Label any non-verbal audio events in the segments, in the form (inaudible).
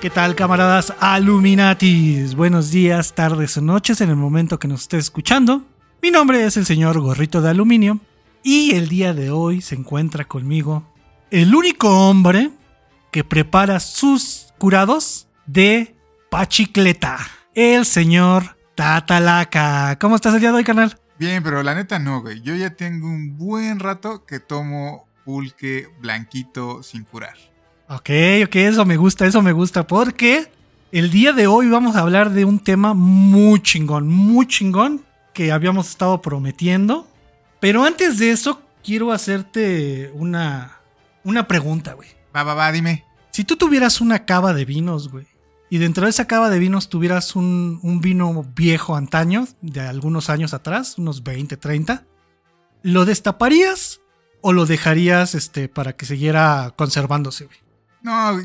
¿Qué tal, camaradas Aluminatis? Buenos días, tardes o noches en el momento que nos estés escuchando. Mi nombre es el señor Gorrito de Aluminio y el día de hoy se encuentra conmigo el único hombre que prepara sus curados de pachicleta, el señor Tatalaca. ¿Cómo estás el día de hoy, canal? Bien, pero la neta no, güey. Yo ya tengo un buen rato que tomo pulque blanquito sin curar. Ok, ok, eso me gusta, eso me gusta, porque el día de hoy vamos a hablar de un tema muy chingón, muy chingón, que habíamos estado prometiendo. Pero antes de eso, quiero hacerte una, una pregunta, güey. Va, va, va, dime. Si tú tuvieras una cava de vinos, güey, y dentro de esa cava de vinos tuvieras un, un vino viejo antaño, de algunos años atrás, unos 20, 30, ¿lo destaparías o lo dejarías este, para que siguiera conservándose, güey? No,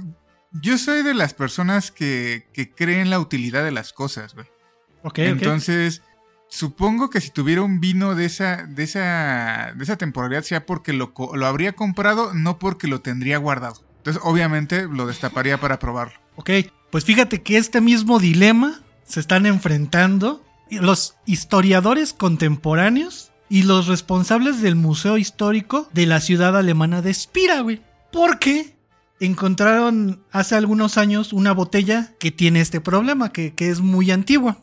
yo soy de las personas que, que creen la utilidad de las cosas, güey. Ok. Entonces, supongo que si tuviera un vino de esa, de esa, de esa temporalidad, sea porque lo, lo habría comprado, no porque lo tendría guardado. Entonces, obviamente, lo destaparía para probarlo. Ok, pues fíjate que este mismo dilema se están enfrentando los historiadores contemporáneos y los responsables del Museo Histórico de la ciudad alemana de Spira, güey. Porque encontraron hace algunos años una botella que tiene este problema, que, que es muy antigua.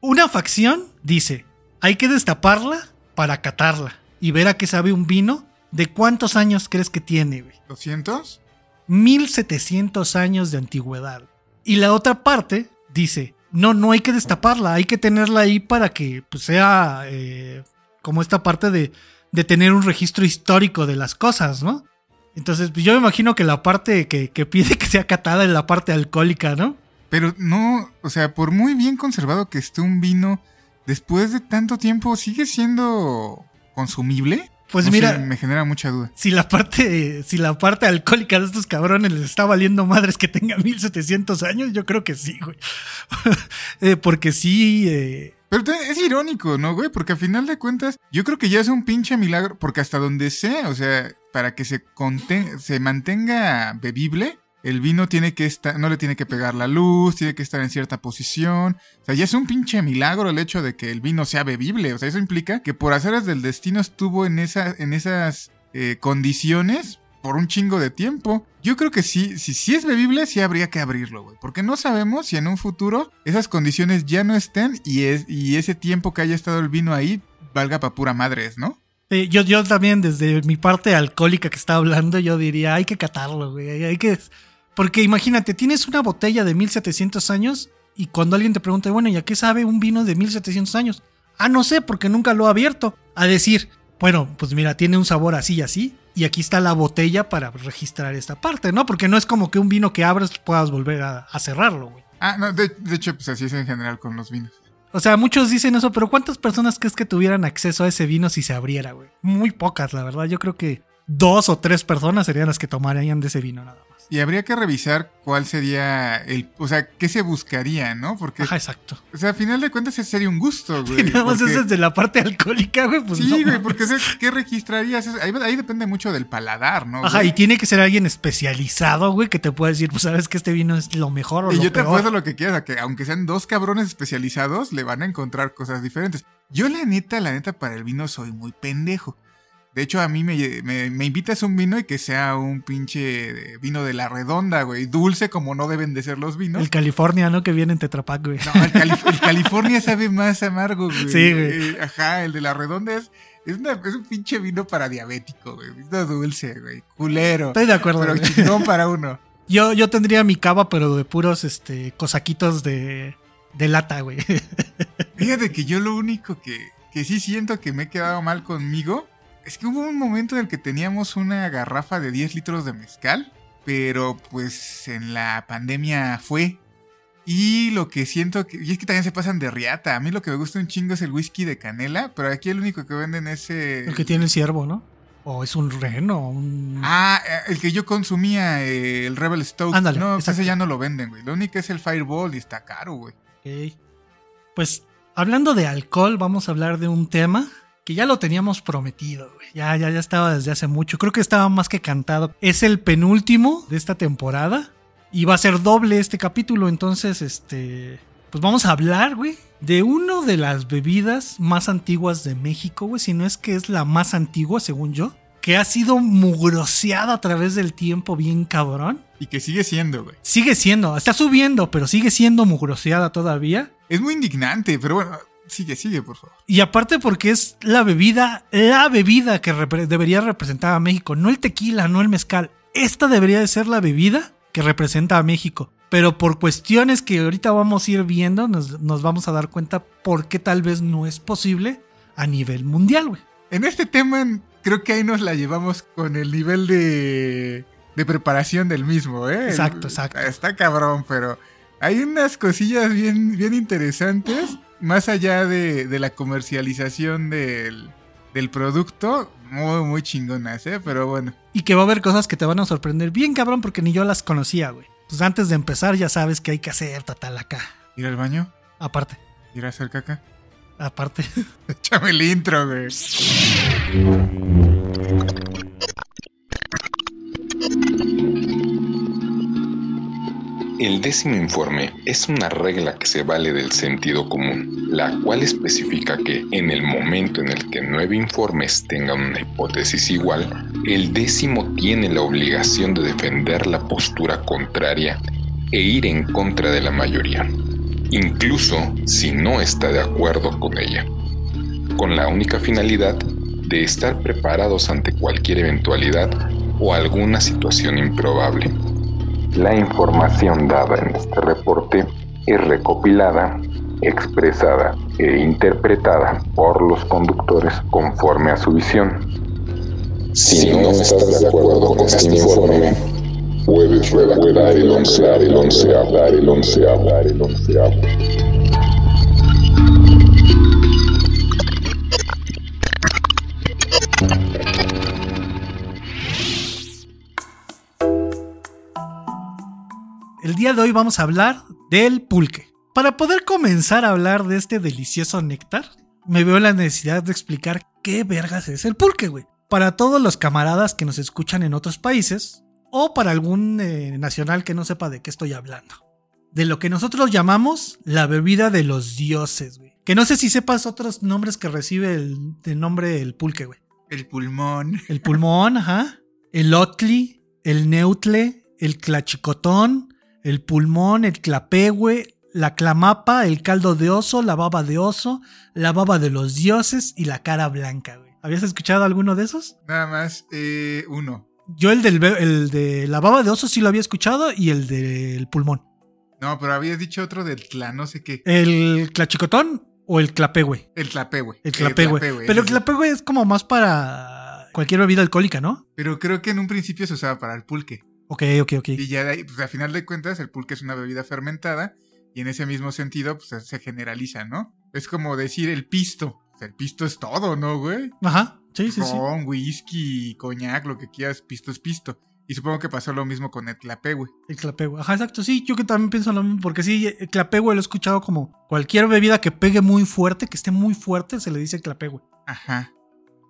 Una facción dice, hay que destaparla para catarla y ver a qué sabe un vino. ¿De cuántos años crees que tiene, güey? ¿200? 1700 años de antigüedad. Y la otra parte dice, no, no hay que destaparla, hay que tenerla ahí para que pues, sea eh, como esta parte de, de tener un registro histórico de las cosas, ¿no? Entonces, pues, yo me imagino que la parte que, que pide que sea catada es la parte alcohólica, ¿no? Pero no, o sea, por muy bien conservado que esté un vino, después de tanto tiempo, ¿sigue siendo consumible? Pues No mira, sé, me genera mucha duda. si la parte si la parte alcohólica de estos cabrones les está valiendo madres que tenga 1700 años, yo creo que sí, güey. (laughs) Eh, porque sí, eh, Pero es irónico, ¿no, güey? Porque a final de cuentas, yo creo que ya es un pinche milagro, porque hasta donde sé, o sea, para que se, se mantenga bebible, el vino tiene que estar, no le tiene que pegar la luz, tiene que estar en cierta posición. O sea, ya es un pinche milagro el hecho de que el vino sea bebible. O sea, eso implica que por haceres del destino estuvo en, esa, en esas eh, condiciones por un chingo de tiempo. Yo creo que sí, si sí es bebible, sí habría que abrirlo, güey. Porque no sabemos si en un futuro esas condiciones ya no estén y, es, y ese tiempo que haya estado el vino ahí valga pa' pura madres, ¿no? Yo, yo también, desde mi parte alcohólica que estaba hablando, yo diría, hay que catarlo, güey. Hay que. Porque imagínate, tienes una botella de 1700 años y cuando alguien te pregunta, bueno, ¿y a qué sabe un vino de 1700 años? Ah, no sé, porque nunca lo he abierto. A decir, bueno, pues mira, tiene un sabor así y así. Y aquí está la botella para registrar esta parte, ¿no? Porque no es como que un vino que abres puedas volver a, a cerrarlo, güey. Ah, no, de, de hecho, pues así es en general con los vinos. O sea, muchos dicen eso, pero ¿cuántas personas crees que tuvieran acceso a ese vino si se abriera, güey? Muy pocas, la verdad. Yo creo que dos o tres personas serían las que tomarían de ese vino nada. Y habría que revisar cuál sería el, o sea, qué se buscaría, ¿no? Porque, Ajá, exacto. o sea, a final de cuentas ese sería un gusto, (laughs) güey. Y nada más porque- eso es de la parte alcohólica, güey. Pues sí, no güey, porque ¿qué registrarías? Ahí, ahí depende mucho del paladar, ¿no? Ajá, güey? y tiene que ser alguien especializado, güey, que te pueda decir, pues sabes que este vino es lo mejor o Y lo yo te apuesto lo que quieras, a que aunque sean dos cabrones especializados, le van a encontrar cosas diferentes. Yo la neta, la neta, para el vino soy muy pendejo. De hecho, a mí me, me, me invitas un vino y que sea un pinche vino de la redonda, güey. Dulce como no deben de ser los vinos. El California, ¿no? Que viene en Tetrapac, güey. No, el, Calif- el California sabe más amargo, güey. Sí, güey. Eh, ajá, el de la redonda es, es, una- es un pinche vino para diabético, güey. Vino dulce, güey. Culero. Estoy de acuerdo. Pero chingón para uno. (laughs) Yo, yo tendría mi cava, pero de puros este, cosaquitos de, de lata, güey. (laughs) Fíjate que yo lo único que, que sí siento que me he quedado mal conmigo es que hubo un momento en el que teníamos una garrafa de 10 litros de mezcal, pero pues en la pandemia fue. Y lo que siento que. Y es que también se pasan de riata. A mí lo que me gusta un chingo es el whisky de canela, pero aquí el único que venden es. eh, El que tiene el ciervo, ¿no? O es un reno, un... Ah, eh, el que yo consumía, eh, el Rebel Stout. Ándale, no, pues ese ya no lo venden, güey. Lo único es el Fireball y está caro, güey. Ok. Pues hablando de alcohol, vamos a hablar de un tema que ya lo teníamos prometido, güey. Ya, ya, ya estaba desde hace mucho. Creo que estaba más que cantado. Es el penúltimo de esta temporada. Y va a ser doble este capítulo, entonces, este... Pues vamos a hablar, güey, de una de las bebidas más antiguas de México, güey, si no es que es la más antigua, según yo, que ha sido mugroseada a través del tiempo bien cabrón. Y que sigue siendo, güey. Sigue siendo, está subiendo, pero sigue siendo mugroseada todavía. Es muy indignante, pero bueno, sigue, sigue, por favor. Y aparte porque es la bebida, la bebida que repre- debería representar a México, no el tequila, no el mezcal. Esta debería de ser la bebida que representa a México. Pero por cuestiones que ahorita vamos a ir viendo, nos, nos vamos a dar cuenta por qué tal vez no es posible a nivel mundial, güey. En este tema, creo que ahí nos la llevamos con el nivel de, de preparación del mismo, ¿eh? Exacto, exacto. Está cabrón, pero hay unas cosillas bien, bien interesantes, más allá de, de la comercialización del, del producto, muy, muy chingonas, ¿eh? Pero bueno. Y que va a haber cosas que te van a sorprender bien cabrón porque ni yo las conocía, güey. Pues antes de empezar ya sabes que hay que hacer tatal acá. Ir al baño, Aparte, ir a hacer caca. aparte. (laughs) Échame el intro, güey. El décimo informe es una regla que se vale del sentido común, la cual especifica que en el momento en el que nueve informes tengan una hipótesis igual, el décimo tiene la obligación de defender la postura contraria e ir en contra de la mayoría, incluso si no está de acuerdo con ella, con la única finalidad de estar preparados ante cualquier eventualidad o alguna situación improbable. La información dada en este reporte es recopilada, expresada e interpretada por los conductores conforme a su visión. Si no estás de acuerdo con este informe, puedes redactar el onceavo, el onceavo, el el. El día de hoy vamos a hablar del pulque. Para poder comenzar a hablar de este delicioso néctar, me veo la necesidad de explicar qué vergas es el pulque, güey. Para todos los camaradas que nos escuchan en otros países, o para algún eh, nacional que no sepa de qué estoy hablando. De lo que nosotros llamamos la bebida de los dioses, güey. Que no sé si sepas otros nombres que recibe el, el nombre el pulque, güey. El pulmón. El pulmón, ajá. El otli, el neutle, el clachicotón, el pulmón, el clapehue, la clamapa, el caldo de oso, la baba de oso, la baba de los dioses y la cara blanca, güey. ¿Habías escuchado alguno de esos? Nada más, eh, uno. Yo el, del, el de la baba de oso sí lo había escuchado y el del pulmón. No, pero habías dicho otro del clan, no sé qué. ¿El clachicotón o el clapehue? El clapé, güey. El clapehue. Pero el clapehue es como más para cualquier bebida alcohólica, ¿no? Pero creo que en un principio se usaba para el pulque. Ok, ok, ok. Y ya de ahí, pues a final de cuentas, el pulque es una bebida fermentada. Y en ese mismo sentido, pues se generaliza, ¿no? Es como decir el pisto. O sea, el pisto es todo, ¿no, güey? Ajá, sí, sí, sí. Ron, whisky, coñac, lo que quieras, pisto es pisto. Y supongo que pasó lo mismo con el güey. El clapehue. Ajá, exacto. Sí, yo que también pienso lo mismo. Porque sí, el clapehue lo he escuchado como cualquier bebida que pegue muy fuerte, que esté muy fuerte, se le dice clapehue. Ajá.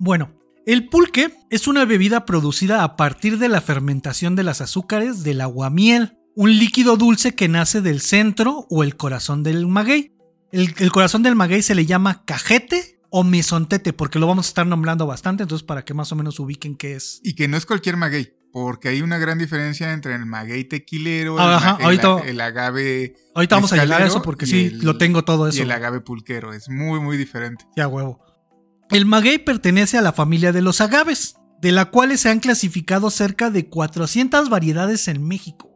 Bueno, el pulque es una bebida producida a partir de la fermentación de las azúcares del aguamiel, un líquido dulce que nace del centro o el corazón del maguey. El, el corazón del maguey se le llama cajete o mesontete, porque lo vamos a estar nombrando bastante, entonces para que más o menos ubiquen qué es. Y que no es cualquier maguey. Porque hay una gran diferencia entre el maguey tequilero, el, ajá, ma- el- ahorita- el agave. Ahorita vamos a llegar a eso porque sí, lo tengo todo eso. Y el agave pulquero. Es muy, muy diferente. Ya huevo. El maguey pertenece a la familia de los agaves, de la cual se han clasificado cerca de 400 variedades en México.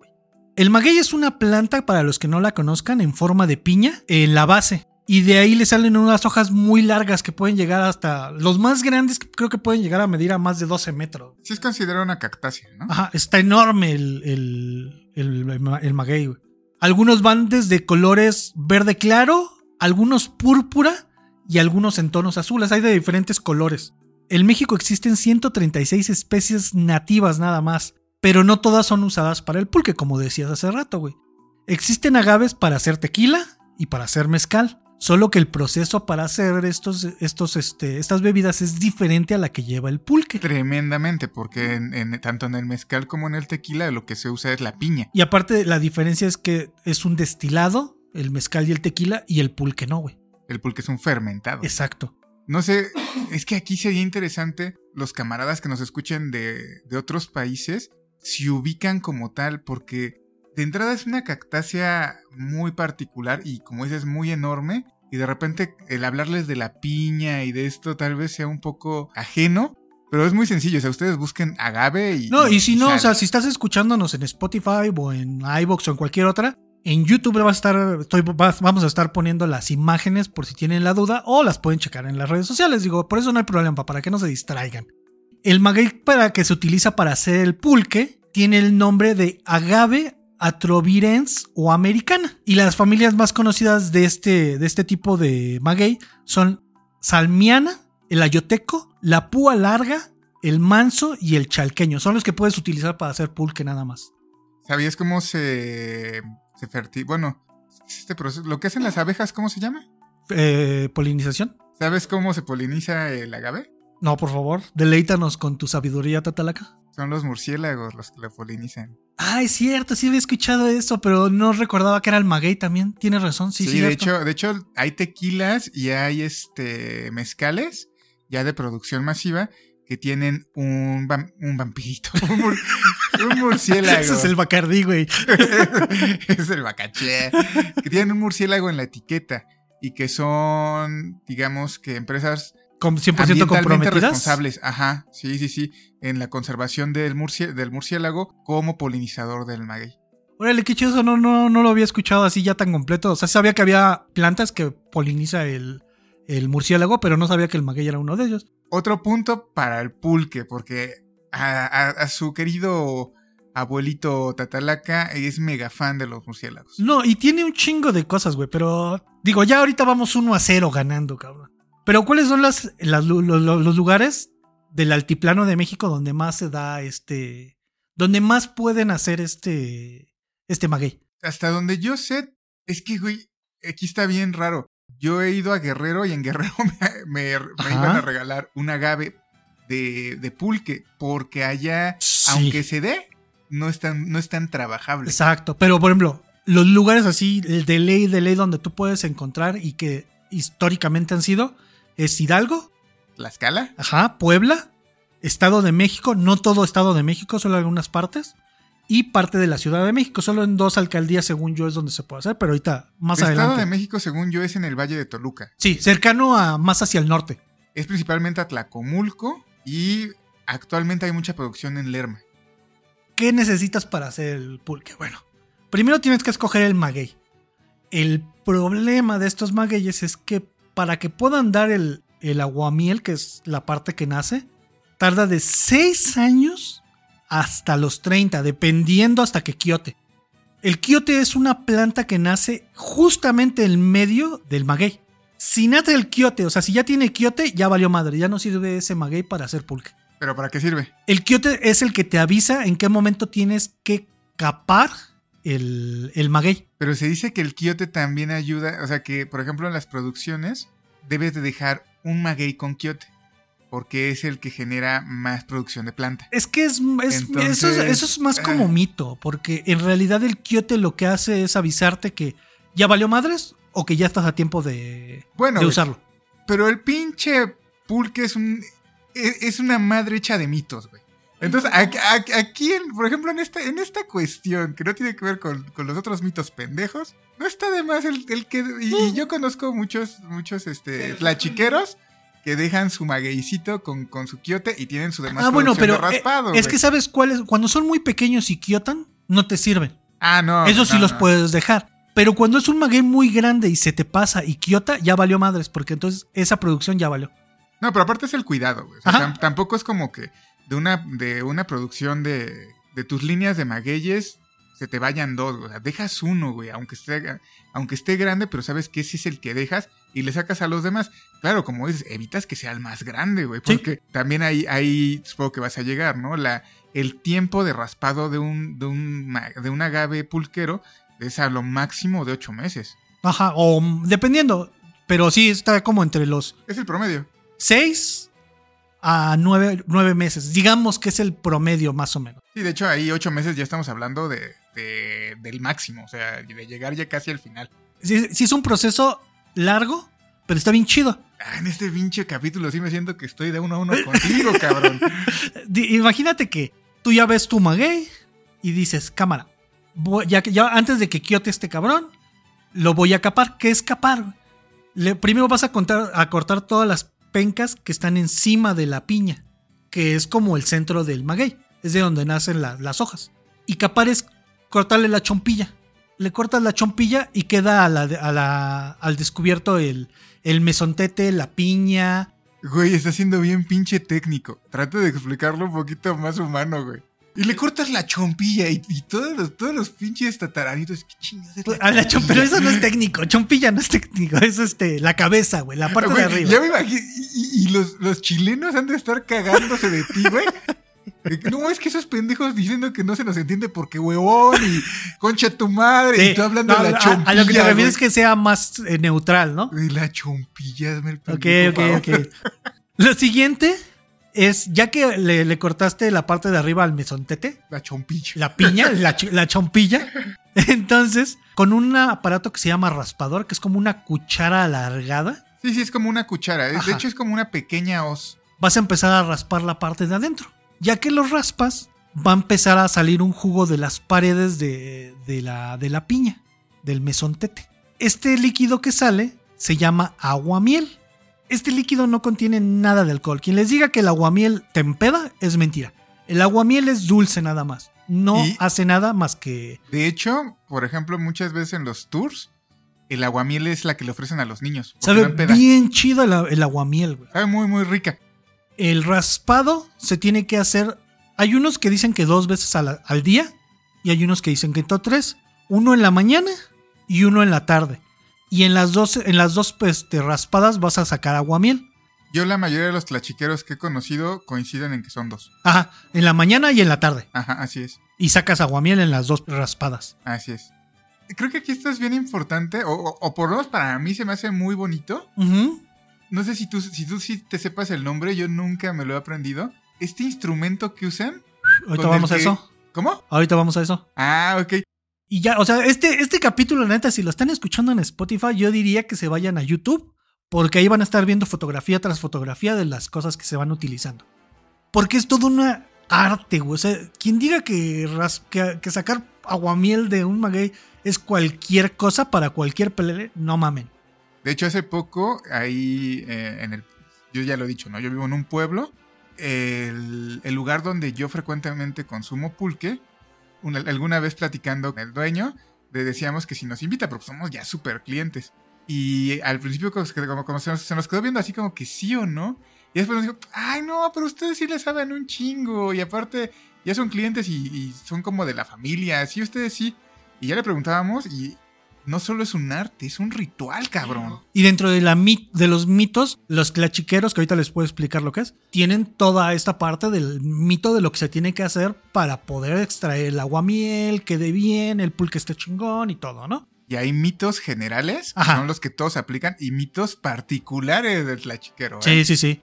El maguey es una planta, para los que no la conozcan, en forma de piña en la base. Y de ahí le salen unas hojas muy largas que pueden llegar hasta... Los más grandes que creo que pueden llegar a medir a más de 12 metros. Sí es considerado una cactácea, ¿no? Ajá, está enorme el, el, el, ma- el maguey. güey. Algunos van desde colores verde claro, algunos púrpura y algunos en tonos azules. Hay de diferentes colores. En México existen 136 especies nativas nada más, pero no todas son usadas para el pulque, como decías hace rato, güey. Existen agaves para hacer tequila y para hacer mezcal. Solo que el proceso para hacer estos, estos, este, estas bebidas es diferente a la que lleva el pulque. Tremendamente, porque en- en- tanto en el mezcal como en el tequila lo que se usa es la piña. Y aparte, la diferencia es que es un destilado, el mezcal y el tequila, y el pulque no, güey. El pulque es un fermentado. Exacto. No sé, es que aquí sería interesante los camaradas que nos escuchen de, de otros países se ubican como tal, porque de entrada es una cactácea muy particular y como dices, muy enorme. Y de repente el hablarles de la piña y de esto tal vez sea un poco ajeno, pero es muy sencillo. O sea, ustedes busquen agave y. No, y si no, o sea, si estás escuchándonos en Spotify o en iBox o en cualquier otra, en YouTube va a estar, vamos a estar poniendo las imágenes por si tienen la duda o las pueden checar en las redes sociales. Digo, por eso no hay problema, para que no se distraigan. El maguey para que se utiliza para hacer el pulque tiene el nombre de agave atrovirens o americana. Y las familias más conocidas de este, de este tipo de maguey son salmiana, el ayoteco, la púa larga, el manso y el chalqueño. Son los que puedes utilizar para hacer pulque nada más. ¿Sabías cómo se, se ferti- Bueno, este proceso, lo que hacen las abejas, ¿cómo se llama? Eh, ¿Polinización? ¿Sabes cómo se poliniza el agave? No, por favor, deleítanos con tu sabiduría, Tatalaca. Son los murciélagos los que lo polinizan. Ah, es cierto, sí había escuchado eso, pero no recordaba que era el maguey también. Tienes razón, sí, Sí, sí. de cierto. hecho, de hecho hay tequilas y hay este mezcales ya de producción masiva que tienen un, vam- un vampirito, (laughs) un, mur- un murciélago. Ese es el Bacardí, güey. (laughs) es el bacaché. Que tienen un murciélago en la etiqueta y que son, digamos que empresas Con 100% ambientalmente comprometidas. responsables. Ajá, sí, sí, sí. En la conservación del, murci- del murciélago como polinizador del maguey. Órale, qué chido, eso no, no, no lo había escuchado así ya tan completo. O sea, sabía que había plantas que poliniza el, el murciélago, pero no sabía que el maguey era uno de ellos. Otro punto para el pulque, porque a, a- a su querido abuelito Tatalaca es mega fan de los murciélagos. No, y tiene un chingo de cosas, güey, pero digo, ya ahorita vamos 1 a 0 ganando, cabrón. Pero ¿cuáles son las, las- lo- lo- los lugares del altiplano de México donde más se da este, donde más pueden hacer este, este maguey? Hasta donde yo sé, es que, güey, aquí está bien raro. Yo he ido a Guerrero y en Guerrero (laughs) me, me- me Ajá. iban a regalar un agave de, de pulque, porque allá, Sí. aunque se dé, no es tan, no es tan trabajable. Exacto, pero por ejemplo, los lugares así, el de ley, de ley donde tú puedes encontrar y que históricamente han sido, es Hidalgo, ¿La escala? Ajá, Puebla, Estado de México, no todo Estado de México, solo algunas partes, y parte de la Ciudad de México, solo en dos alcaldías, según yo, es donde se puede hacer, pero ahorita más El Estado adelante. de México, según yo, es en el Valle de Toluca. Sí, cercano a más hacia el norte. Es principalmente a Tlacomulco y actualmente hay mucha producción en Lerma. ¿Qué necesitas para hacer el pulque? Bueno, primero tienes que escoger el maguey. El problema de estos magueyes es que para que puedan dar el, el aguamiel, que es la parte que nace, tarda de 6 años hasta los 30, dependiendo hasta que quiote. El quiote es una planta que nace justamente en medio del maguey. Si nace el quiote, o sea, si ya tiene quiote, ya valió madre, ya no sirve ese maguey para hacer pulque. ¿Pero para qué sirve? El quiote es el que te avisa en qué momento tienes que capar el, el maguey. Pero se dice que el quiote también ayuda, o sea que, por ejemplo, en las producciones debes de dejar un maguey con quiote, porque es el que genera más producción de planta. Es que es, es- Entonces, eso, es eso es más como ah. mito, porque en realidad el quiote lo que hace es avisarte que ya valió madres o que ya estás a tiempo de, Bueno, de usarlo. pero el pinche pulque es un es, es una madre hecha de mitos, güey. Entonces, aquí, aquí- aquí, en- por ejemplo, en esta, en esta cuestión que no tiene que ver con, con los otros mitos pendejos, no está de más el, el que... Y, y yo conozco muchos, muchos, este, tlachiqueros que dejan su magueycito con, con su quiote y tienen su demás Ah, bueno, pero de eh, raspado, es que sabes cuáles, cuando son muy pequeños y quiotan, no te sirven. Ah, no. Eso sí no, los no. puedes dejar. Pero cuando es un maguey muy grande y se te pasa y quiota, ya valió madres, porque entonces esa producción ya valió. No, pero aparte es el cuidado, güey. O sea, tampoco es como que de una, de una producción de, de tus líneas de magueyes se te vayan dos, güey. O sea, dejas uno, güey, aunque esté, aunque esté grande, pero sabes que ese es el que dejas y le sacas a los demás. Claro, como dices, evitas que sea el más grande, güey. Sí. Porque también ahí, ahí supongo que vas a llegar, ¿no? La, el tiempo de raspado de un, de un, de un agave pulquero es a lo máximo de ocho meses. Ajá, o dependiendo. Pero sí, está como entre los Es el promedio. 6 a 9, meses. Digamos que es el promedio más o menos. Sí, de hecho, ahí ocho meses ya estamos hablando de, de- del máximo, o sea, de llegar ya casi al final. Sí, sí es un proceso largo, pero está bien chido. Ah, en este pinche capítulo sí me siento que estoy de uno a uno contigo, (laughs) cabrón. Imagínate que tú ya ves tu maguey y dices, cámara, voy- ya, que- ya antes de que quiote este cabrón, lo voy a capar. ¿Qué es capar? Le- primero vas a, contar, a cortar todas las pencas que están encima de la piña, que es como el centro del maguey, es de donde nacen la- las hojas. Y capar es cortarle la chompilla. Le cortas la chompilla y queda a la, a la- al descubierto el, el mesontete, la piña, Güey, está siendo bien pinche técnico. Trata de explicarlo un poquito más humano, güey. Y le cortas la chompilla y, y todos, los, todos los pinches tataranitos. ¿Qué chingados es A la chom- chompilla? pero eso no es técnico, chompilla no es técnico, es este, la cabeza, güey, la parte Güey, de arriba. Ya me imagino. Y, y- y los, los chilenos han de estar cagándose de ti, güey. No, es que esos pendejos diciendo que no se nos entiende porque huevón y concha tu madre. Sí, y tú hablando no, de la chompilla. A, lo que te refieres es que sea más eh, neutral, ¿no? De la chompilla, el Ok, pendejo, ok, favor. ok. Lo siguiente es, ya que le, le cortaste la parte de arriba al mesontete, La chompilla. la piña, la, la chompilla, entonces, con un aparato que se llama raspador, que es como una cuchara alargada, Sí, sí, es como una cuchara. Ajá. De hecho, es como una pequeña hoz. vas a empezar a raspar la parte de adentro. Ya que lo raspas, va a empezar a salir un jugo de las paredes de, de la, de la piña, del mesontete. Este líquido que sale se llama aguamiel. Este líquido no contiene nada de alcohol. Quien les diga que el aguamiel te empeda es mentira. El aguamiel es dulce nada más. No Y- hace nada más que... De hecho, por ejemplo, muchas veces en los tours, el aguamiel es la que le ofrecen a los niños. no Sabe bien chido el, el aguamiel, güey. Sabe muy, muy rica. El raspado se tiene que hacer. Hay unos que dicen que dos veces al día y hay unos que dicen que todo tres. Uno en la mañana y uno en la tarde. Y en las dos, en las dos pues, este, raspadas vas a sacar aguamiel. Yo la mayoría de los tlachiqueros que he conocido coinciden en que son dos. Ajá, en la mañana y en la tarde. Ajá, así es. Y sacas aguamiel en las dos raspadas. Así es. Creo que aquí esto es bien importante, o, o- por lo menos para mí se me hace muy bonito. Ujú. No sé si tú, si tú sí te sepas el nombre, yo nunca me lo he aprendido. Este instrumento que usan. Ahorita vamos a eso. ¿Cómo? Ahorita vamos a eso. Ah, ok. Y ya, o sea, este, este capítulo, neta, si lo están escuchando en Spotify, yo diría que se vayan a YouTube, porque ahí van a estar viendo fotografía tras fotografía de las cosas que se van utilizando. Porque es todo una arte, güey. O sea, quien diga que, ras- que, que sacar aguamiel de un maguey es cualquier cosa para cualquier pelele, no mamen. De hecho, hace poco, ahí eh, en el. Yo ya lo he dicho, ¿no? Yo vivo en un pueblo. El, el lugar donde yo frecuentemente consumo pulque. una- alguna vez platicando con el dueño, le decíamos que si nos invita, porque somos ya súper clientes. Y al principio, como, como- como se, nos, se nos quedó viendo así como que sí o no. Y después nos dijo, ay, no, pero ustedes sí le saben un chingo. Y aparte, ya son clientes y, y son como de la familia. Sí, ustedes sí. Y ya le preguntábamos y no solo es un arte, es un ritual, cabrón. Y dentro de, la mit- de los mitos, los clachiqueros, que ahorita les puedo explicar lo que es, tienen toda esta parte del mito de lo que se tiene que hacer para poder extraer el aguamiel, quede bien, el pulque esté chingón y todo, ¿no? Y hay mitos generales, Ajá. son los que todos aplican, y mitos particulares del tlachiquero. ¿eh? Sí, sí, sí.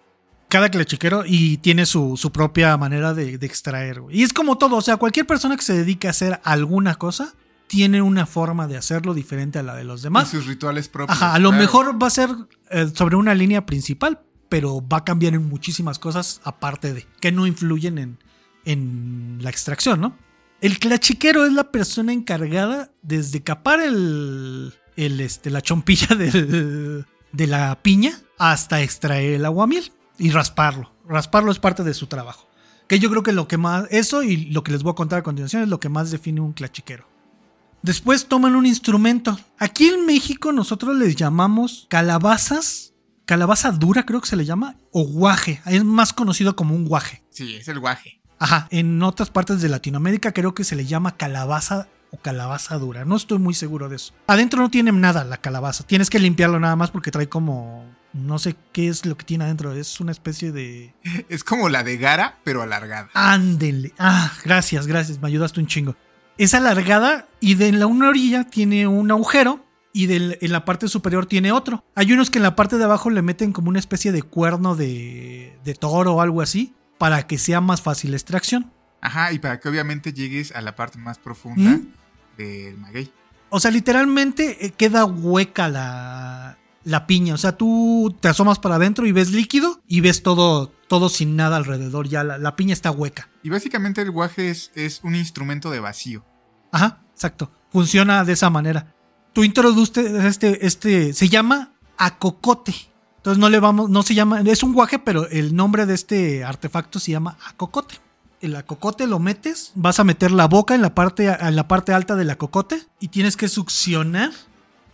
Cada clachiquero y tiene su, su propia manera de, de extraer. güey. Y es como todo, o sea, cualquier persona que se dedique a hacer alguna cosa tiene una forma de hacerlo diferente a la de los Y demás. sus rituales propios. Ajá, a lo claro. mejor va a ser eh, sobre una línea principal, pero va a cambiar en muchísimas cosas aparte de, que no influyen en, en la extracción, ¿no? El clachiquero es la persona encargada desde capar el, el, este, la chompilla (laughs) del- de la piña hasta extraer el aguamiel y rasparlo. Rasparlo es parte de su trabajo. Que yo creo que lo que más, eso y lo que les voy a contar a continuación es lo que más define un clachiquero. Después toman un instrumento. Aquí en México nosotros les llamamos calabazas, calabaza dura creo que se le llama, o guaje. Es más conocido como un guaje. Sí, es el guaje. Ajá, en otras partes de Latinoamérica creo que se le llama calabaza o calabaza dura. No estoy muy seguro de eso. Adentro no tiene nada la calabaza. Tienes que limpiarlo nada más porque trae como... No sé qué es lo que tiene adentro. Es una especie de... (laughs) Es como la de Gara, pero alargada. Ándele. Ah, gracias, gracias. Me ayudaste un chingo. Es alargada y de la una orilla tiene un agujero y del- en la parte superior tiene otro. Hay unos que en la parte de abajo le meten como una especie de cuerno de, de toro o algo así para que sea más fácil la extracción. Ajá, y para que obviamente llegues a la parte más profunda ¿Mm? del maguey. O sea, literalmente eh, queda hueca la, la piña. O sea, tú te asomas para adentro y ves líquido y ves todo, todo sin nada alrededor. Ya la, la piña está hueca. Y básicamente el guaje es, es un instrumento de vacío. Ajá, exacto. Funciona de esa manera. Tú introduces este, este, se llama acocote. Entonces no le vamos, no se llama, es un guaje, pero el nombre de este artefacto se llama acocote. El acocote lo metes, vas a meter la boca en la parte, en la parte alta del acocote y tienes que succionar.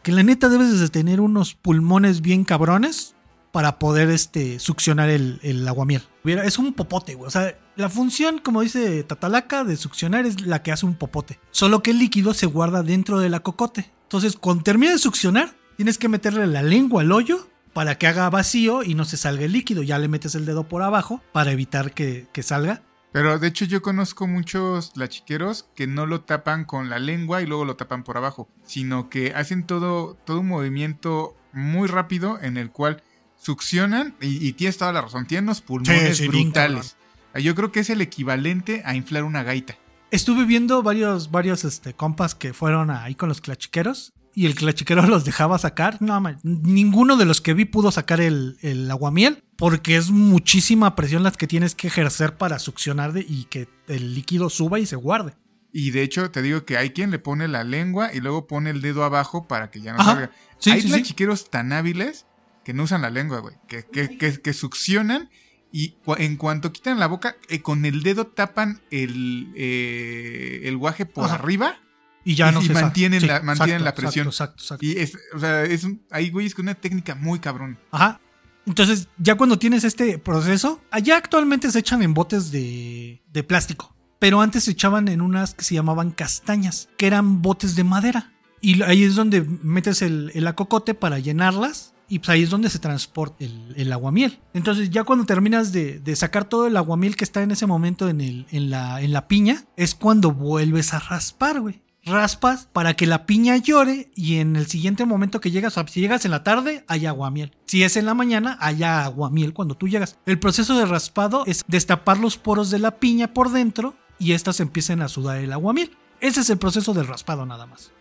Que la neta debes de tener unos pulmones bien cabrones para poder este, succionar el, el aguamiel. Es un popote, güey. O sea, la función, como dice Tatalaca, de succionar es la que hace un popote. Solo que el líquido se guarda dentro del acocote. Entonces, cuando termine de succionar, tienes que meterle la lengua al hoyo para que haga vacío y no se salga el líquido. Ya le metes el dedo por abajo para evitar que, que salga. Pero de hecho yo conozco muchos lachiqueros que no lo tapan con la lengua y luego lo tapan por abajo, sino que hacen todo, todo un movimiento muy rápido en el cual succionan y, y tienes toda la razón, tienen unos pulmones Sí, sí, bien brutales. Yo creo que es el equivalente a inflar una gaita. Estuve viendo varios, varios este, compas que fueron ahí con los clachiqueros. Y el clachiquero los dejaba sacar. No, man, ninguno de los que vi pudo sacar el, el aguamiel. Porque es muchísima presión las que tienes que ejercer para succionar de- y que el líquido suba y se guarde. Y de hecho te digo que hay quien le pone la lengua y luego pone el dedo abajo para que ya no Ajá. salga. Sí, hay sí, sí. lachiqueros tan hábiles que no usan la lengua, güey. Que, que, que, que succionan y en cuanto quitan la boca, eh, con el dedo tapan el, eh, el guaje por Ajá. arriba. Y ya Y- no y se mantienen la- mantienen la presión. Exacto, exacto, exacto. Y es, o sea, es un, hay güeyes con una técnica muy cabrón. Ajá. Entonces, ya cuando tienes este proceso, allá actualmente se echan en botes de, de plástico. Pero antes se echaban en unas que se llamaban castañas, que eran botes de madera. Y ahí es donde metes el, el acocote para llenarlas. Y pues ahí es donde se transporta el, el aguamiel. Entonces, ya cuando terminas de, de sacar todo el aguamiel que está en ese momento en, el, en, la, en la piña, es cuando vuelves a raspar, güey raspas para que la piña llore y en el siguiente momento que llegas, o sea, si llegas en la tarde, hay aguamiel. Si es en la mañana, haya aguamiel cuando tú llegas. El proceso de raspado es destapar los poros de la piña por dentro y estas empiecen a sudar el aguamiel. Ese es el proceso del raspado nada más.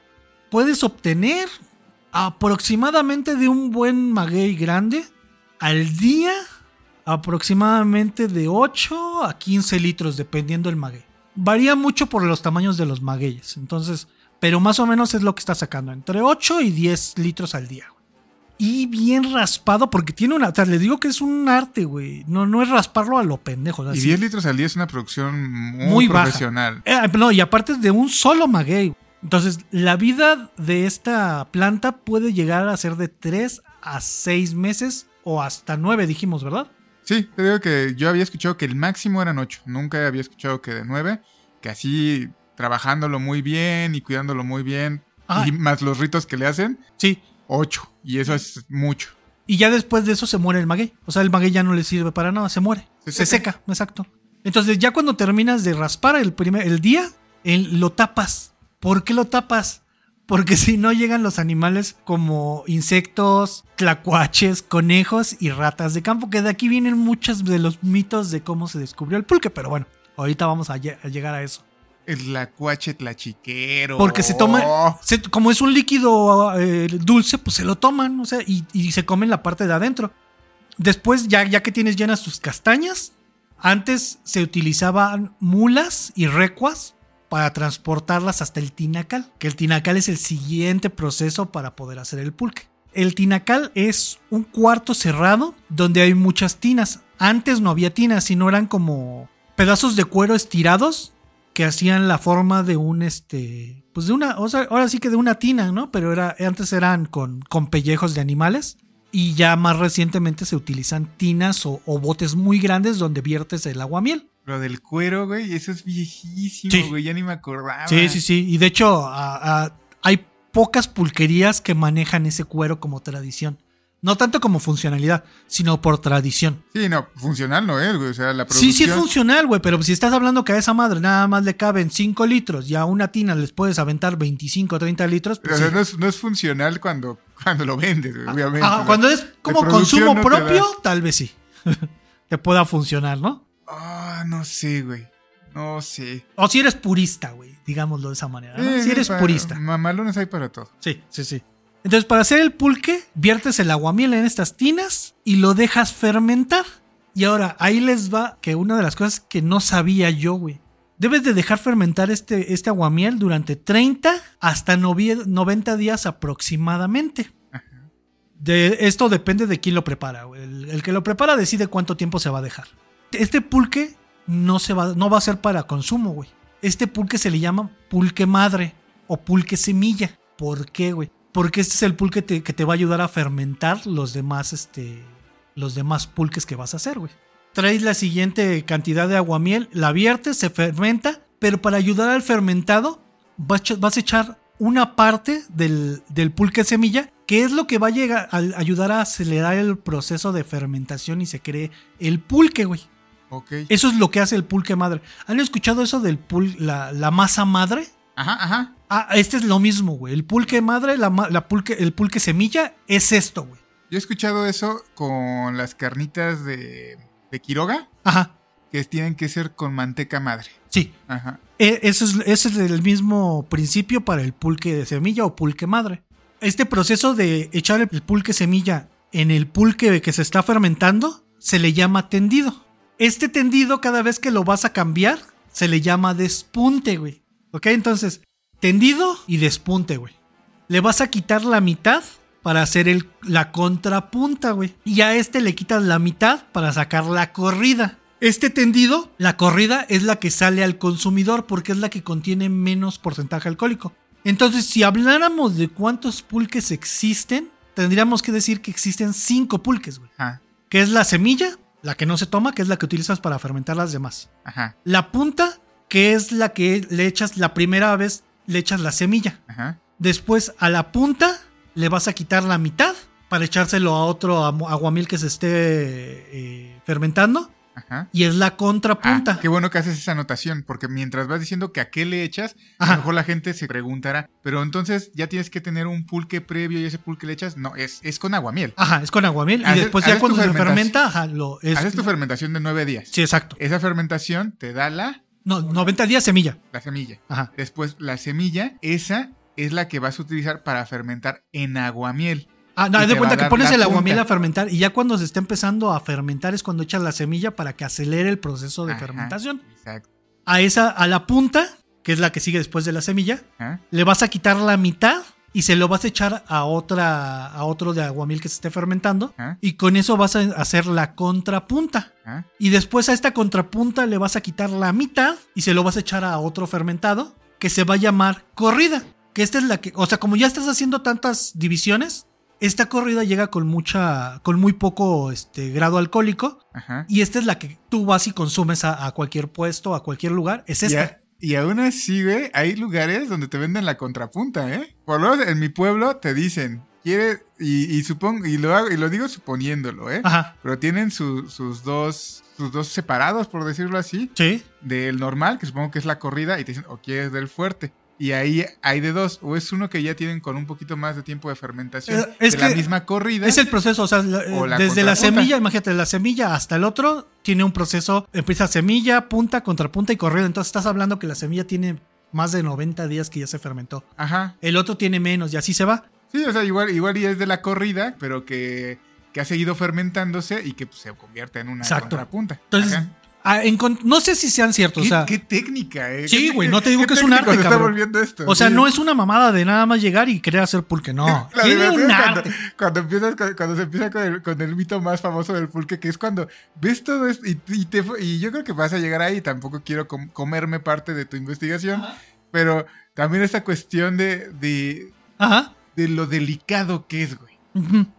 Puedes obtener aproximadamente de un buen maguey grande al día aproximadamente de 8 a 15 litros dependiendo del maguey. Varía mucho por los tamaños de los magueyes. Entonces, pero más o menos es lo que está sacando. Entre 8 y 10 litros al día. Y bien raspado, porque tiene una. O sea, les digo que es un arte, güey. No, no es rasparlo a lo pendejo. o sea, Y sí. 10 litros al día es una producción muy, Muy baja. profesional. Eh, no, y aparte es de un solo maguey. Entonces, la vida de esta planta puede llegar a ser de 3 a 6 meses o hasta 9, dijimos, ¿verdad? Sí, te digo que yo había escuchado que el máximo eran 8. Nunca había escuchado que de 9. Que así, trabajándolo muy bien y cuidándolo muy bien. Y más los ritos que le hacen, Sí. 8. Y eso es mucho. Y ya después de eso se muere el maguey. O sea, el maguey ya no le sirve para nada, se muere. Se Se, seca. seca. exacto. Entonces, ya cuando terminas de raspar el primer el día, el- lo tapas. ¿Por qué lo tapas? Porque si no llegan los animales como insectos, tlacuaches, conejos y ratas de campo, que de aquí vienen muchos de los mitos de cómo se descubrió el pulque, pero bueno, ahorita vamos a, a llegar a eso. El lacuache tlachiquero. Porque se toma, se- como es un líquido eh, dulce, pues se lo toman, o sea, y, y se comen la parte de adentro. Después, ya, ya que tienes llenas tus castañas, antes se utilizaban mulas y recuas para transportarlas hasta el tinacal, que el tinacal es el siguiente proceso para poder hacer el pulque. El tinacal es un cuarto cerrado donde hay muchas tinas. Antes no había tinas, sino eran como pedazos de cuero estirados que hacían la forma de un este pues de una o sea, ahora sí que de una tina no pero era antes eran con, con pellejos de animales y ya más recientemente se utilizan tinas o, o botes muy grandes donde viertes el aguamiel Lo del cuero, güey, eso es viejísimo, Sí. güey. Ya ni me acordaba. sí sí sí y de hecho a- a- hay pocas pulquerías que manejan ese cuero como tradición No tanto como funcionalidad, sino por tradición. Sí, no, funcional no es, güey. O sea, la Sí, producción... sí es funcional, güey, pero si estás hablando que a esa madre nada más le caben 5 litros y a una tina les puedes aventar 25 o 30 litros, pues O sea, sí. no es, no es funcional cuando, (laughs) cuando lo vendes, güey, obviamente. Ah, cuando es como consumo no propio, tal vez sí. (laughs) te pueda funcionar, ¿no? Ah, no sé, güey. No sé. O si eres purista, güey, digámoslo de esa manera. ¿no? Eh, si eres para- purista. Mamalones hay para todo. Sí, sí, sí. Entonces, para hacer el pulque, viertes el aguamiel en estas tinas y lo dejas fermentar. Y ahora, ahí les va que una de las cosas que no sabía yo, güey. Debes de dejar fermentar este, este aguamiel durante 30 hasta novie- 90 días aproximadamente. De, esto depende de quién lo prepara. El, el que lo prepara decide cuánto tiempo se va a dejar. Este pulque no, se va, no va a ser para consumo, güey. Este pulque se le llama pulque madre o pulque semilla. ¿Por qué, güey? Porque este es el pulque te- que te va a ayudar a fermentar los demás, este, los demás pulques que vas a hacer, güey. Traes la siguiente cantidad de aguamiel, la viertes, se fermenta, pero para ayudar al fermentado vas, a echar una parte del, del pulque semilla, que es lo que va a llegar a ayudar a acelerar el proceso de fermentación y se cree el pulque, güey. Eso es lo que hace el pulque madre. ¿Han escuchado eso del pul la, la masa madre? Ajá, ajá. Ah, este es lo mismo, güey. El pulque madre, la, la pulque, el pulque semilla es esto, güey. Yo he escuchado eso con las carnitas de, de Quiroga, Ajá, que tienen que ser con manteca madre. sí. Ajá. E- Eso es, ese es el mismo principio para el pulque de semilla o pulque madre. Este proceso de echar el pulque semilla en el pulque que se está fermentando se le llama tendido. Este tendido, cada vez que lo vas a cambiar, se le llama despunte, güey. ¿Ok? Entonces, tendido y despunte, güey. Le vas a quitar la mitad para hacer el, la contrapunta, güey. Y a este le quitas la mitad para sacar la corrida. Este tendido, la corrida es la que sale al consumidor porque es la que contiene menos porcentaje alcohólico. Entonces, si habláramos de cuántos pulques existen, tendríamos que decir que existen cinco pulques, güey. Ajá. Que es la semilla, la que no se toma, que es la que utilizas para fermentar las demás. Ajá. La punta, que es la que le echas la primera vez, le echas la semilla. Ajá. Después a la punta le vas a quitar la mitad para echárselo a otro aguamiel que se esté eh, fermentando. Ajá. Y es la contrapunta. Ah, qué bueno que haces esa anotación, porque mientras vas diciendo que a qué le echas, a Ajá. lo mejor la gente se preguntará, pero entonces ya tienes que tener un pulque previo y ese pulque le echas. No, es, es con aguamiel. Ajá, es con aguamiel. Y después ya cuando se fermenta, ajá, lo es. Haces tu fermentación de nueve días. Sí, exacto. Esa fermentación te da la, No, 90 días semilla. la semilla. Ajá. Después, la semilla, esa es la que vas a utilizar para fermentar en aguamiel. Ah, no, haz de cuenta que pones el aguamiel a fermentar y ya cuando se está empezando a fermentar es cuando echas la semilla para que acelere el proceso de Ajá, fermentación. Exacto. A esa, a la punta, que es la que sigue después de la semilla, le vas a quitar la mitad y se lo vas a echar a otra, a otro de aguamiel que se esté fermentando. Y con eso vas a hacer la contrapunta. Y después a esta contrapunta le vas a quitar la mitad y se lo vas a echar a otro fermentado que se va a llamar corrida. Que esta es la que, o sea, como ya estás haciendo tantas divisiones, esta corrida llega con mucha, con muy poco este, grado alcohólico. Ajá. Y esta es la que tú vas y consumes a, a cualquier puesto, a cualquier lugar. Es Y, esta. a- y aún así, güey, hay lugares donde te venden la contrapunta, ¿eh? Por lo menos en mi pueblo te dicen, quiere, y, y supongo, y lo hago, y lo digo suponiéndolo, ¿eh? Ajá. Pero tienen su- sus dos, sus dos separados, por decirlo así, Sí. del normal, que supongo que es la corrida, y te dicen, o quieres del fuerte. Y ahí hay de dos, o es uno que ya tienen con un poquito más de tiempo de fermentación Eh, es de la misma corrida. Es el proceso, o sea, la- O la desde la semilla, imagínate, de la semilla hasta el otro tiene un proceso, empieza semilla, punta, contrapunta y corrida. Entonces estás hablando que la semilla tiene más de 90 días que ya se fermentó. Ajá. El otro tiene menos y así se va. Sí, o sea, igual, igual y es de la corrida, pero que, que ha seguido fermentándose y que pues, se convierte en una Exacto. contrapunta. Entonces, Ajá. Ah, no sé si sean ciertos, ¿Qué, o sea, qué técnica, eh. Sí, ¿Qué- güey, no te digo que es un arte, está volviendo esto. o sea, Sí. no es una mamada de nada más llegar y querer hacer pulque, no. (laughs) La Tiene un cuando, arte. cuando empiezas cuando se empieza con el, con el mito más famoso del pulque, que es cuando ves todo esto y, y te- y yo creo que vas a llegar ahí, tampoco quiero com- comerme parte de tu investigación, pero también esta cuestión de, de, Ajá. de lo delicado que es, güey.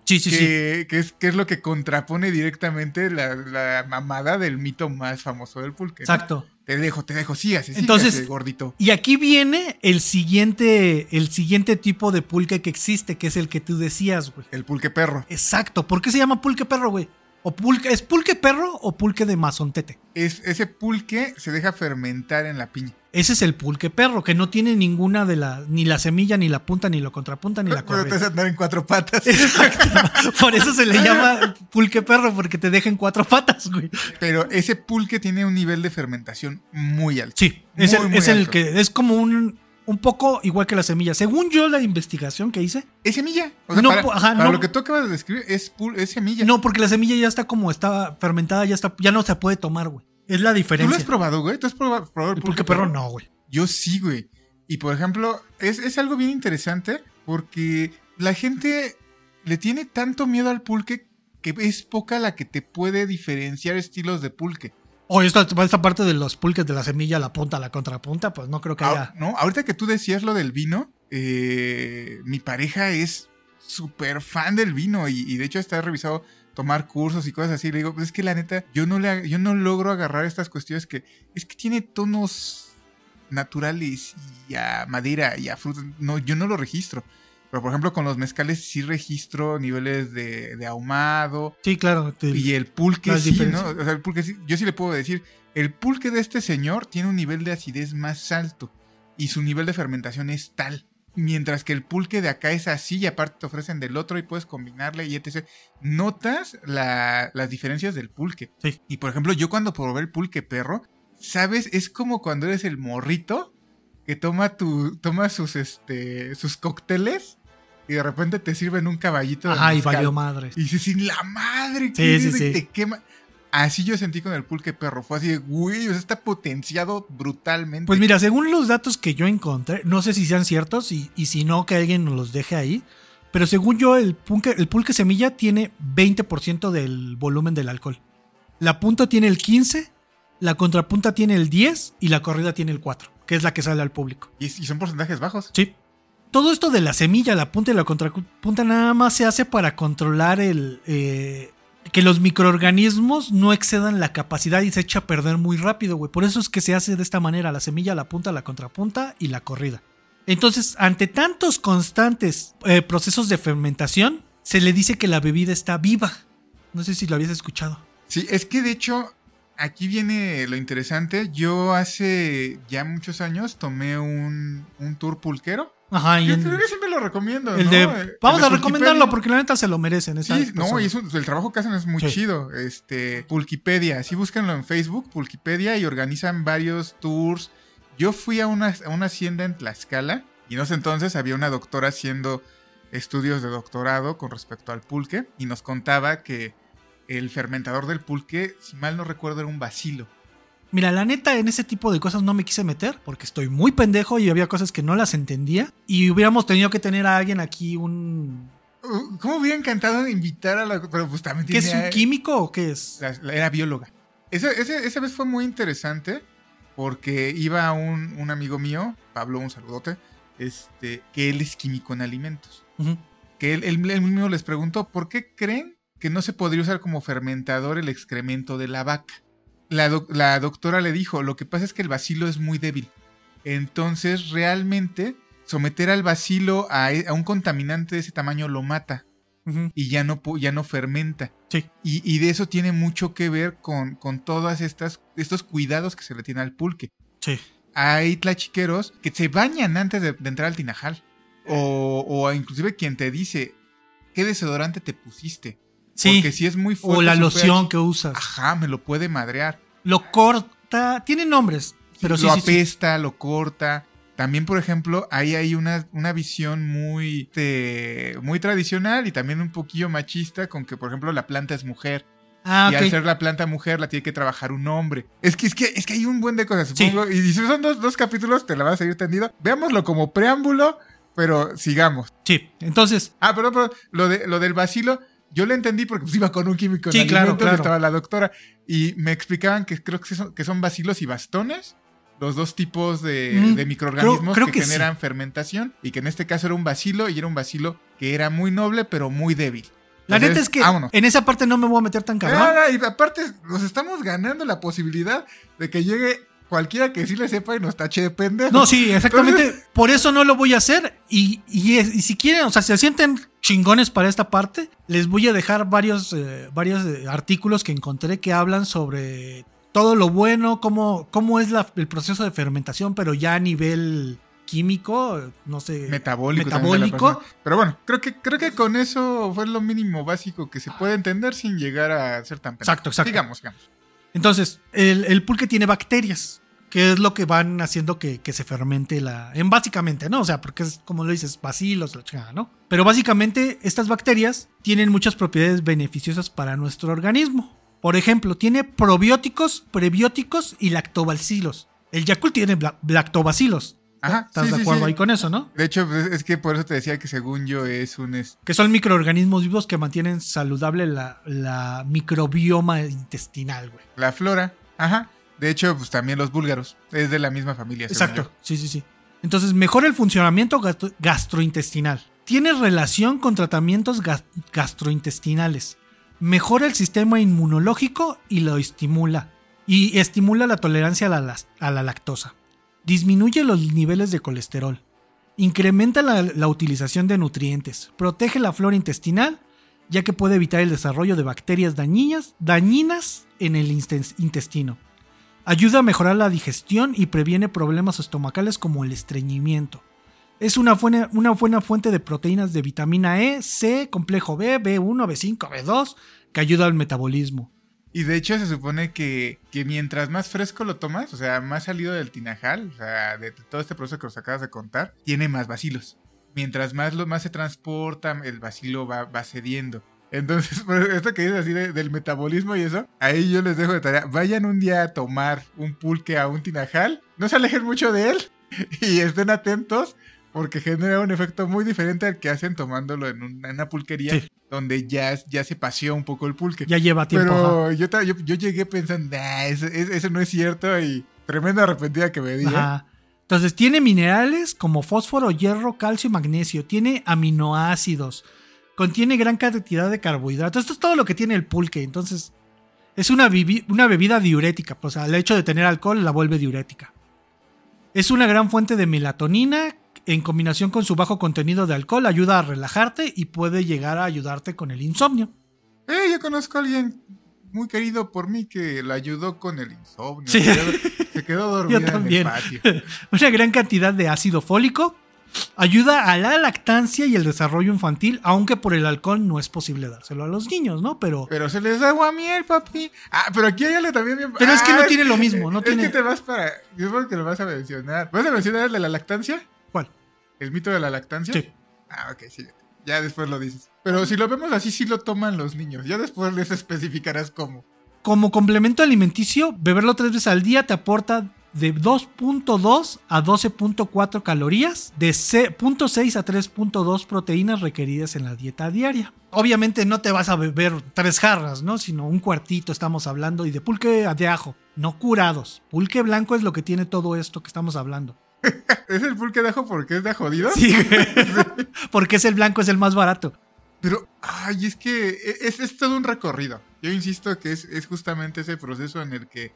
Sí, sí, sí. que, que es, que es lo que contrapone directamente la, la mamada del mito más famoso del pulque. ¿no? Exacto. Te dejo, te dejo, sígase, sígase, Entonces- gordito. Y aquí viene el siguiente, el siguiente tipo de pulque que existe, que es el que tú decías, güey. El pulque perro. Exacto. ¿Por qué se llama pulque perro, güey? O pulque, ¿Es pulque perro o pulque de mazontete? Es, ese pulque se deja fermentar en la piña. Ese es el pulque perro, que no tiene ninguna de las, ni la semilla, ni la punta, ni la contrapunta, ni la Pero te hace correa. andar en cuatro patas. (laughs) Exacto. Por eso se le llama pulque perro, porque te deja en cuatro patas, güey. Pero ese pulque tiene un nivel de fermentación muy alto. Sí, es, Muy, el, muy es el alto. que es como un, un poco igual que la semilla. Según yo, la investigación que hice, Es semilla. O sea, No, para, ajá, para no. lo que tú acabas de describir, es, es semilla. no, porque la semilla ya está como está fermentada, ya está, ya no se puede tomar, güey. Es la ¿Tú lo diferencia. has probado, güey? ¿Tú has probado, probado el pulque perro no, güey. Yo sí, güey. Y por ejemplo, es, es algo bien interesante porque la gente le tiene tanto miedo al pulque que es poca la que te puede diferenciar estilos de pulque. O esta, esta parte de los pulques de la semilla, la punta, la contrapunta, pues no creo que haya. no, ahorita que tú decías lo del vino, eh, mi pareja es súper fan del vino y, y de hecho está revisado tomar cursos y cosas así. Le digo, pues es que la neta, yo no, le, yo no logro agarrar estas cuestiones que es que tiene tonos naturales y a madera y a fruta. No, yo no lo registro. Pero por ejemplo con los mezcales sí registro niveles de, de ahumado, Sí, claro. te- y el pulque sí, ¿no? O sea, el pulque sí, yo sí le puedo decir, el pulque de este señor tiene un nivel de acidez más alto y su nivel de fermentación es tal. Mientras que el pulque de acá es así y aparte te ofrecen del otro y puedes combinarle y etc. Notas la- las diferencias del pulque. Sí. Y por ejemplo, yo cuando probé el pulque perro, ¿sabes? Es como cuando eres el morrito que toma tu toma sus este sus cócteles y de repente te sirven un caballito de Ajá, y mezcal. valió madre. Y dices, sin la madre, Sí, ¿qué sí, sí. Y te quema. Así yo sentí con el pulque perro. Fue así de, güey, o sea, está potenciado brutalmente. Pues mira, según los datos que yo encontré, no sé si sean ciertos y, y si no, que alguien nos los deje ahí. Pero según yo, el pulque, el pulque semilla tiene 20% del volumen del alcohol. La punta tiene el 15%, la contrapunta tiene el 10% y la corrida tiene el 4%, que es la que sale al público. Y, y son porcentajes bajos. Sí. Todo esto de la semilla, la punta y la contrapunta nada más se hace para controlar el eh, que los microorganismos no excedan la capacidad y se echa a perder muy rápido, güey. Por eso es que se hace de esta manera, la semilla, la punta, la contrapunta y la corrida. Entonces, ante tantos constantes eh, procesos de fermentación, se le dice que la bebida está viva. No sé si lo habías escuchado. Sí, es que de hecho, aquí viene lo interesante. Yo hace ya muchos años tomé un, un tour pulquero. Ajá, y Yo en- creo que siempre lo recomiendo. el ¿no? de, Eh, vamos el a de recomendarlo porque la neta se lo merecen. esas Sí, no, personas. y es un- el trabajo que hacen es muy Sí. chido. Este, Pulquipedia, sí búsquenlo en Facebook, Pulquipedia, y organizan varios tours. Yo fui a una, a una hacienda en Tlaxcala, y en ese entonces había una doctora haciendo estudios de doctorado con respecto al pulque, y nos contaba que el fermentador del pulque, si mal no recuerdo, era un bacilo. Mira, la neta, en ese tipo de cosas no me quise meter porque estoy muy pendejo y había cosas que no las entendía. Y hubiéramos tenido que tener a alguien aquí un. Uh, ¿Cómo hubiera encantado invitar a la... Pero pues también ¿Qué es un químico o qué es? La- la- era bióloga. Esa, ese- esa vez fue muy interesante porque iba un, un amigo mío, Pablo, un saludote, este, que él es químico en alimentos. Que él, él- él mismo les preguntó, ¿por qué creen que no se podría usar como fermentador el excremento de la vaca? La, doc- la doctora le dijo, lo que pasa es que el bacilo es muy débil. Entonces, realmente, someter al bacilo a, a un contaminante de ese tamaño lo mata y ya no, ya no fermenta. Sí. Y, y de eso tiene mucho que ver con, con todas estas estos cuidados que se le tiene al pulque. Sí. Hay tlachiqueros que se bañan antes de, de entrar al tinajal. O, o inclusive quien te dice, ¿qué desodorante te pusiste? Sí. Porque si es muy fuerte. O la loción pH, que usas. Ajá, me lo puede madrear. Lo corta. Tiene nombres. Pero sí, lo sí, sí. apesta, lo corta. También, por ejemplo, ahí hay una, una visión muy, este, muy tradicional y también un poquillo machista con que, por ejemplo, la planta es mujer. Ah, Y al ok. ser la planta mujer la tiene que trabajar un hombre. Es que, es que, es que hay un buen de cosas, Sí. Y si son dos, dos capítulos, te la vas a seguir tendido. Veámoslo como preámbulo, pero sigamos. Sí. Entonces, Ah, perdón, perdón. Lo, de, lo del vacilo, yo lo entendí porque pues, iba con un químico en Sí, claro, alimentos, claro. estaba la doctora. Y me explicaban que creo que son, que son vacilos y bastones. Los dos tipos de, Mm, de microorganismos creo- creo que, que sí. generan fermentación. Y que en este caso era un vacilo y era un vacilo que era muy noble, pero muy débil. La Entonces, neta es que vámonos. en esa parte no me voy a meter tan cabrón. Ah, y aparte, nos estamos ganando la posibilidad de que llegue cualquiera que sí le sepa y nos tache de pendejo. No, sí, exactamente. Por eso no lo voy a hacer. Y, y, si quieren, o sea, si se sienten chingones para esta parte, les voy a dejar varios, eh, varios eh, artículos que encontré que hablan sobre todo lo bueno, cómo, cómo es la- el proceso de fermentación, pero ya a nivel químico, no sé. metabólico. Metabólico. Pero bueno, creo que, creo que con eso fue lo mínimo básico que se puede entender sin llegar a ser tan pendejo. Exacto, exacto. Digamos, digamos. Entonces, el, pulque tiene bacterias, que es lo que van haciendo que, se fermente la. En básicamente, ¿no? O sea, porque es como lo dices, bacilos, la chingada, ¿no? Pero básicamente, estas bacterias tienen muchas propiedades beneficiosas para nuestro organismo. Por ejemplo, tiene probióticos, prebióticos y lactobacilos. El Yakult tiene lactobacilos. Ajá, ¿Estás sí, de acuerdo sí. ahí con eso, no? De hecho, pues, es que por eso te decía que según yo es un... es- Que son microorganismos vivos que mantienen saludable la, la microbioma intestinal, güey. la flora. Ajá. De hecho, pues también los búlgaros. Es de la misma familia. Exacto, sí, sí, sí. Entonces, mejora el funcionamiento gastro- gastrointestinal. Tiene relación con tratamientos gas- gastrointestinales. Mejora el sistema inmunológico y lo estimula. Y estimula la tolerancia a la, a la lactosa. Disminuye los niveles de colesterol. Incrementa la, utilización de nutrientes. Protege la flora intestinal, ya que puede evitar el desarrollo de bacterias dañinas, dañinas en el intestino. Ayuda a mejorar la digestión y previene problemas estomacales como el estreñimiento. Es una buena, una buena fuente de proteínas de vitamina E, C, complejo B, B1, B5, B2, que ayuda al metabolismo. Y de hecho se supone que, que mientras más fresco lo tomas, o sea, más salido del tinajal, o sea, de todo este proceso que nos acabas de contar, tiene más bacilos. Mientras más lo más se transporta, el bacilo va, va cediendo. Entonces, (laughs) por esto que dices así de- del metabolismo y eso, ahí yo les dejo de tarea. Vayan un día a tomar un pulque a un tinajal, no se alejen mucho de él (laughs) y estén atentos porque genera un efecto muy diferente al que hacen tomándolo en, un- en una pulquería Sí. donde ya, ya se paseó un poco el pulque. Ya lleva tiempo. Pero yo, yo, yo llegué pensando, nah, eso, es- eso no es cierto y tremenda arrepentida que me di. ¿eh? Ajá. Entonces tiene minerales como fósforo, hierro, calcio y magnesio. Tiene aminoácidos. Contiene gran cantidad de carbohidratos. Esto es todo lo que tiene el pulque. Entonces es una, una bebida diurética. O sea, el hecho de tener alcohol la vuelve diurética. Es una gran fuente de melatonina. En combinación con su bajo contenido de alcohol, ayuda a relajarte y puede llegar a ayudarte con el insomnio. Eh, yo conozco a alguien muy querido por mí que la ayudó con el insomnio. Sí. Se quedó, se quedó (laughs) dormida en el patio. (laughs) Una gran cantidad de ácido fólico ayuda a la lactancia y el desarrollo infantil, aunque por el alcohol no es posible dárselo a los niños, ¿no? Pero Pero se les da agua miel, papi. Ah, pero aquí hay algo también bien. Pero es que no tiene lo mismo, no es tiene- que te vas para. Yo creo que lo vas a mencionar. ¿Vas a mencionar el de la lactancia? ¿El mito de la lactancia? Sí. Ah, ok, sí. Ya después lo dices. Pero si lo vemos así, sí lo toman los niños. Ya después les especificarás cómo. Como complemento alimenticio, beberlo tres veces al día te aporta de 2.2 a 12.4 calorías, de ce- 0.6 a 3.2 proteínas requeridas en la dieta diaria. Obviamente no te vas a beber tres jarras, ¿no? Sino un cuartito estamos hablando y de pulque de ajo, no curados. Pulque blanco es lo que tiene todo esto que estamos hablando. (laughs) ¿Es el pulque de ajo porque es de jodido? Sí, (laughs) porque es el blanco, es el más barato. Pero, ay, es que e, es, es todo un recorrido. Yo insisto que es, es justamente ese proceso en el que,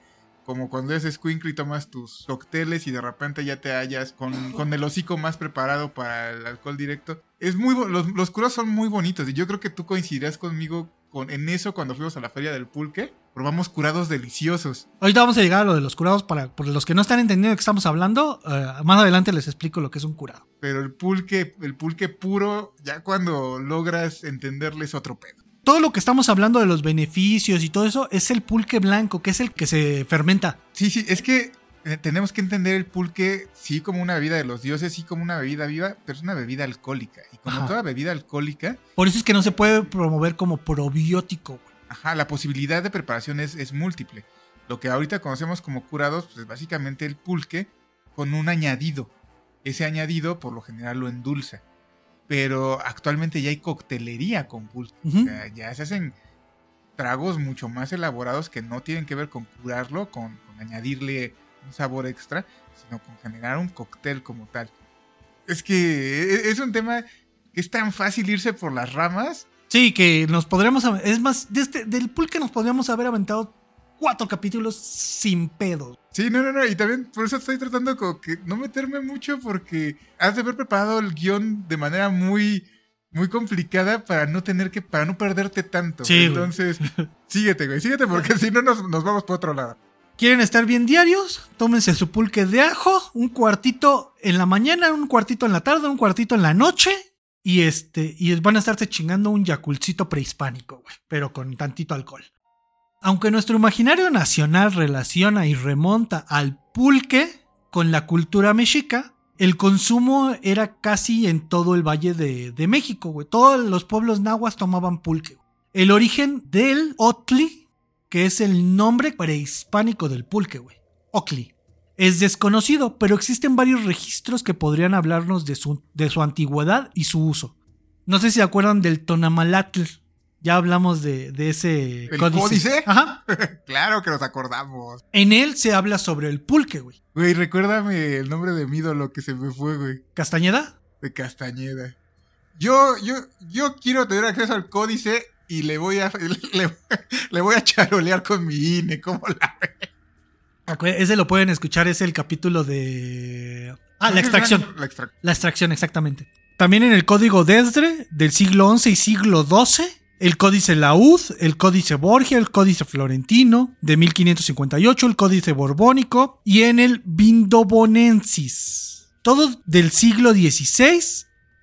como cuando eres squinkle y tomas tus cócteles y de repente ya te hallas con, con el hocico más preparado para el alcohol directo. Es muy los, los curados son muy bonitos y yo creo que tú coincidirás conmigo con, en eso cuando fuimos a la feria del pulque. Probamos curados deliciosos. Ahorita vamos a llegar a lo de los curados para por los que no están entendiendo de qué estamos hablando. eh, más adelante les explico lo que es un curado. Pero el pulque, el pulque puro, ya cuando logras entenderle es otro pedo. Todo lo que estamos hablando de los beneficios y todo eso es el pulque blanco, que es el que se fermenta. Sí, sí, es que tenemos que entender el pulque sí como una bebida de los dioses, sí como una bebida viva, pero es una bebida alcohólica. Y como Ajá. toda bebida alcohólica, Por eso es que no se puede promover como probiótico. güey. ajá, la posibilidad de preparación es, es múltiple. Lo que ahorita conocemos como curados, pues es básicamente el pulque con un añadido. Ese añadido por lo general lo endulza. Pero actualmente ya hay coctelería con pulque. O sea, ya se hacen tragos mucho más elaborados que no tienen que ver con curarlo, con, con añadirle un sabor extra, sino con generar un cóctel como tal. Es que e- es un tema que es tan fácil irse por las ramas. Sí, que nos podríamos. Es más, de este- del pulque nos podríamos haber aventado cuatro capítulos sin pedos. Sí, no, no, no. Y también por eso estoy tratando como que no meterme mucho porque has de haber preparado el guion de manera muy, muy complicada para no tener que, para no perderte tanto. Sí, güey. Entonces, (laughs) síguete, güey, síguete porque (laughs) si no nos, nos vamos por otro lado. ¿Quieren estar bien diarios? Tómense su pulque de ajo, un cuartito en la mañana, un cuartito en la tarde, un cuartito en la noche. Y este, y van a estarse chingando un yaculcito prehispánico, pero con tantito alcohol. Aunque nuestro imaginario nacional relaciona y remonta al pulque con la cultura mexica, el consumo era casi en todo el Valle de, México. Todos los pueblos nahuas tomaban pulque. El origen del otli, que es el nombre prehispánico del pulque, güey. Ocli. Es desconocido, pero existen varios registros que podrían hablarnos de su, de su antigüedad y su uso. No sé si se acuerdan del Tonamalatl. Ya hablamos de, de ese ¿El códice? Ajá. (laughs) claro que nos acordamos. En él se habla sobre el pulque, güey. Güey, recuérdame el nombre de mi ídolo que se me fue, güey. ¿Castañeda? De Castañeda. Yo, yo, yo quiero tener acceso al códice y le voy a, (laughs) le, le voy a charolear con mi INE, ¿cómo la? Acu- Ese lo pueden escuchar, es el capítulo de... Ah, la extracción. La extracción. La extracción, exactamente. También en el código Desdre del siglo XI y siglo XII, el códice Laúd, el códice Borgia, el códice Florentino de 1558, el códice Borbónico y en el Vindobonensis. Todo del siglo XVI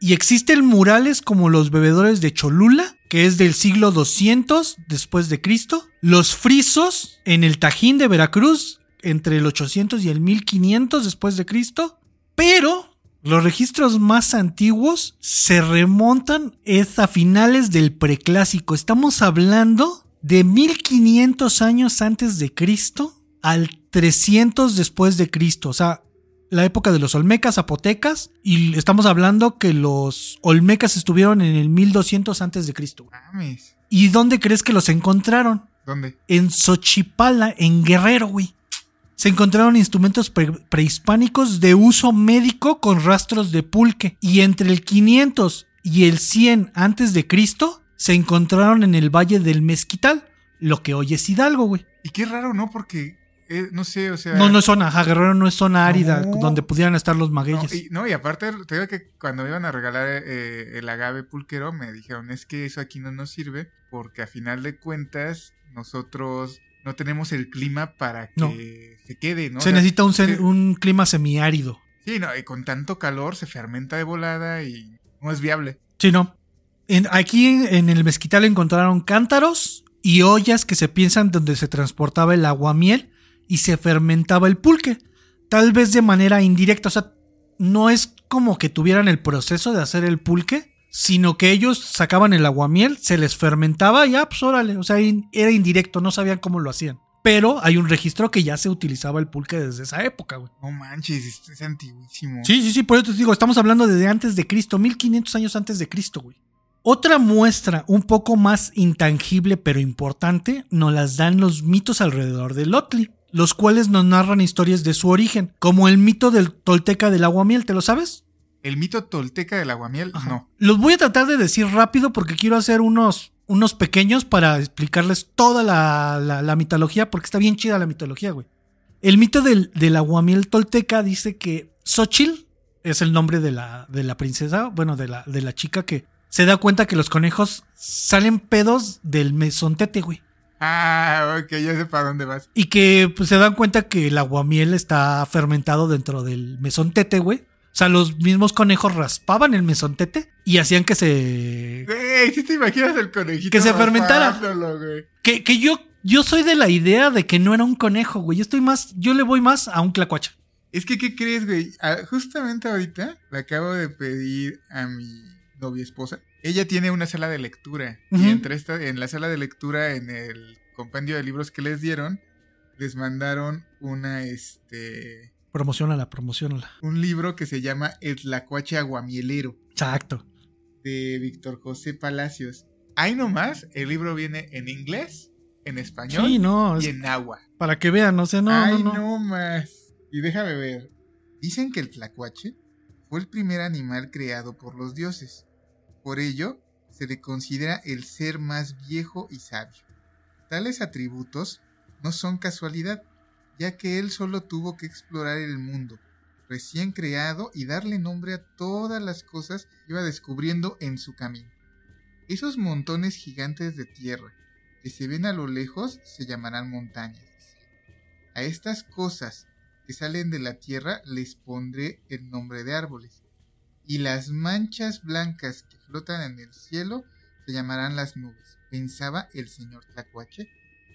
y existen murales como los bebedores de Cholula, que es del siglo 200 después de Cristo, los frisos en el Tajín de Veracruz entre el 800 y el 1500 después de Cristo, pero los registros más antiguos se remontan es a finales del preclásico. Estamos hablando de 1500 años antes de Cristo al 300 después de Cristo. O sea, la época de los olmecas, zapotecas. Y estamos hablando que los olmecas estuvieron en el 1200 antes de Cristo. ¿Y dónde crees que los encontraron? ¿Dónde? En Xochipala, en Guerrero, güey. Se encontraron instrumentos pre- prehispánicos de uso médico con rastros de pulque. Y entre el 500 y el 100 antes de Cristo se encontraron en el Valle del Mezquital, lo que hoy es Hidalgo, güey. Y qué raro, ¿no? Porque, eh, no sé, o sea... No, no es zona, ajá, Guerrero no es zona árida No. donde pudieran estar los No, magueyes. y, no, y aparte, te digo que cuando me iban a regalar eh, el agave pulquero, me dijeron, es que eso aquí no nos sirve, porque a final de cuentas, nosotros no tenemos el clima para que No. se quede, ¿no? O se sea, necesita un clima semiárido. Sí, no, y con tanto calor se fermenta de volada y no es viable. Sí, no. En- aquí en, en el mezquital encontraron cántaros y ollas que se piensan donde se transportaba el aguamiel y se fermentaba el pulque. Tal vez de manera indirecta, o sea, no es como que tuvieran el proceso de hacer el pulque, sino que ellos sacaban el aguamiel, se les fermentaba y ya, pues órale, o sea, era indirecto, no sabían cómo lo hacían. Pero hay un registro que ya se utilizaba el pulque desde esa época, güey. No manches, es, es antiguísimo. Sí, sí, sí, por eso te digo, estamos hablando desde antes de Cristo, 1500 años antes de Cristo, güey. Otra muestra un poco más intangible pero importante nos las dan los mitos alrededor del Otli, los cuales nos narran historias de su origen, como el mito del tolteca del aguamiel, ¿te lo sabes? El mito tolteca del aguamiel, Ajá. no. Los voy a tratar de decir rápido porque quiero hacer unos, unos pequeños para explicarles toda la, la- la mitología, porque está bien chida la mitología, güey. El mito del, del aguamiel tolteca dice que Xochitl es el nombre de la, de la princesa, bueno, de la, de la chica que se da cuenta que los conejos salen pedos del mesontete, güey. Ah, ok, ya sé para dónde vas. Y que pues, se dan cuenta que el aguamiel está fermentado dentro del mesontete, güey. O sea, los mismos conejos raspaban el mesontete y hacían que se Güey, si te imaginas el conejito. Que se fermentara. Que, que yo, yo soy de la idea de que no era un conejo, güey. Yo estoy más, yo le voy más a un clacuacha. Es que, ¿qué crees, güey? Ah, justamente ahorita le acabo de pedir a mi novia esposa. Ella tiene una sala de lectura. Y entre esta, en la sala de lectura, en el compendio de libros que les dieron, les mandaron una, este, Promocionala, promocionala. un libro que se llama El Tlacuache Aguamielero, Exacto. de Víctor José Palacios. Ahí nomás, el libro viene en inglés, en español Sí, no, y en agua. para que vean, o sea, no, Ay, no, no, no. más. Y déjame ver. Dicen que el tlacuache fue el primer animal creado por los dioses. Por ello, se le considera el ser más viejo y sabio. Tales atributos no son casualidad, ya que él solo tuvo que explorar el mundo recién creado y darle nombre a todas las cosas que iba descubriendo en su camino. Esos montones gigantes de tierra que se ven a lo lejos se llamarán montañas. A estas cosas que salen de la tierra les pondré el nombre de árboles, y las manchas blancas que flotan en el cielo se llamarán las nubes, pensaba el señor Tlacuache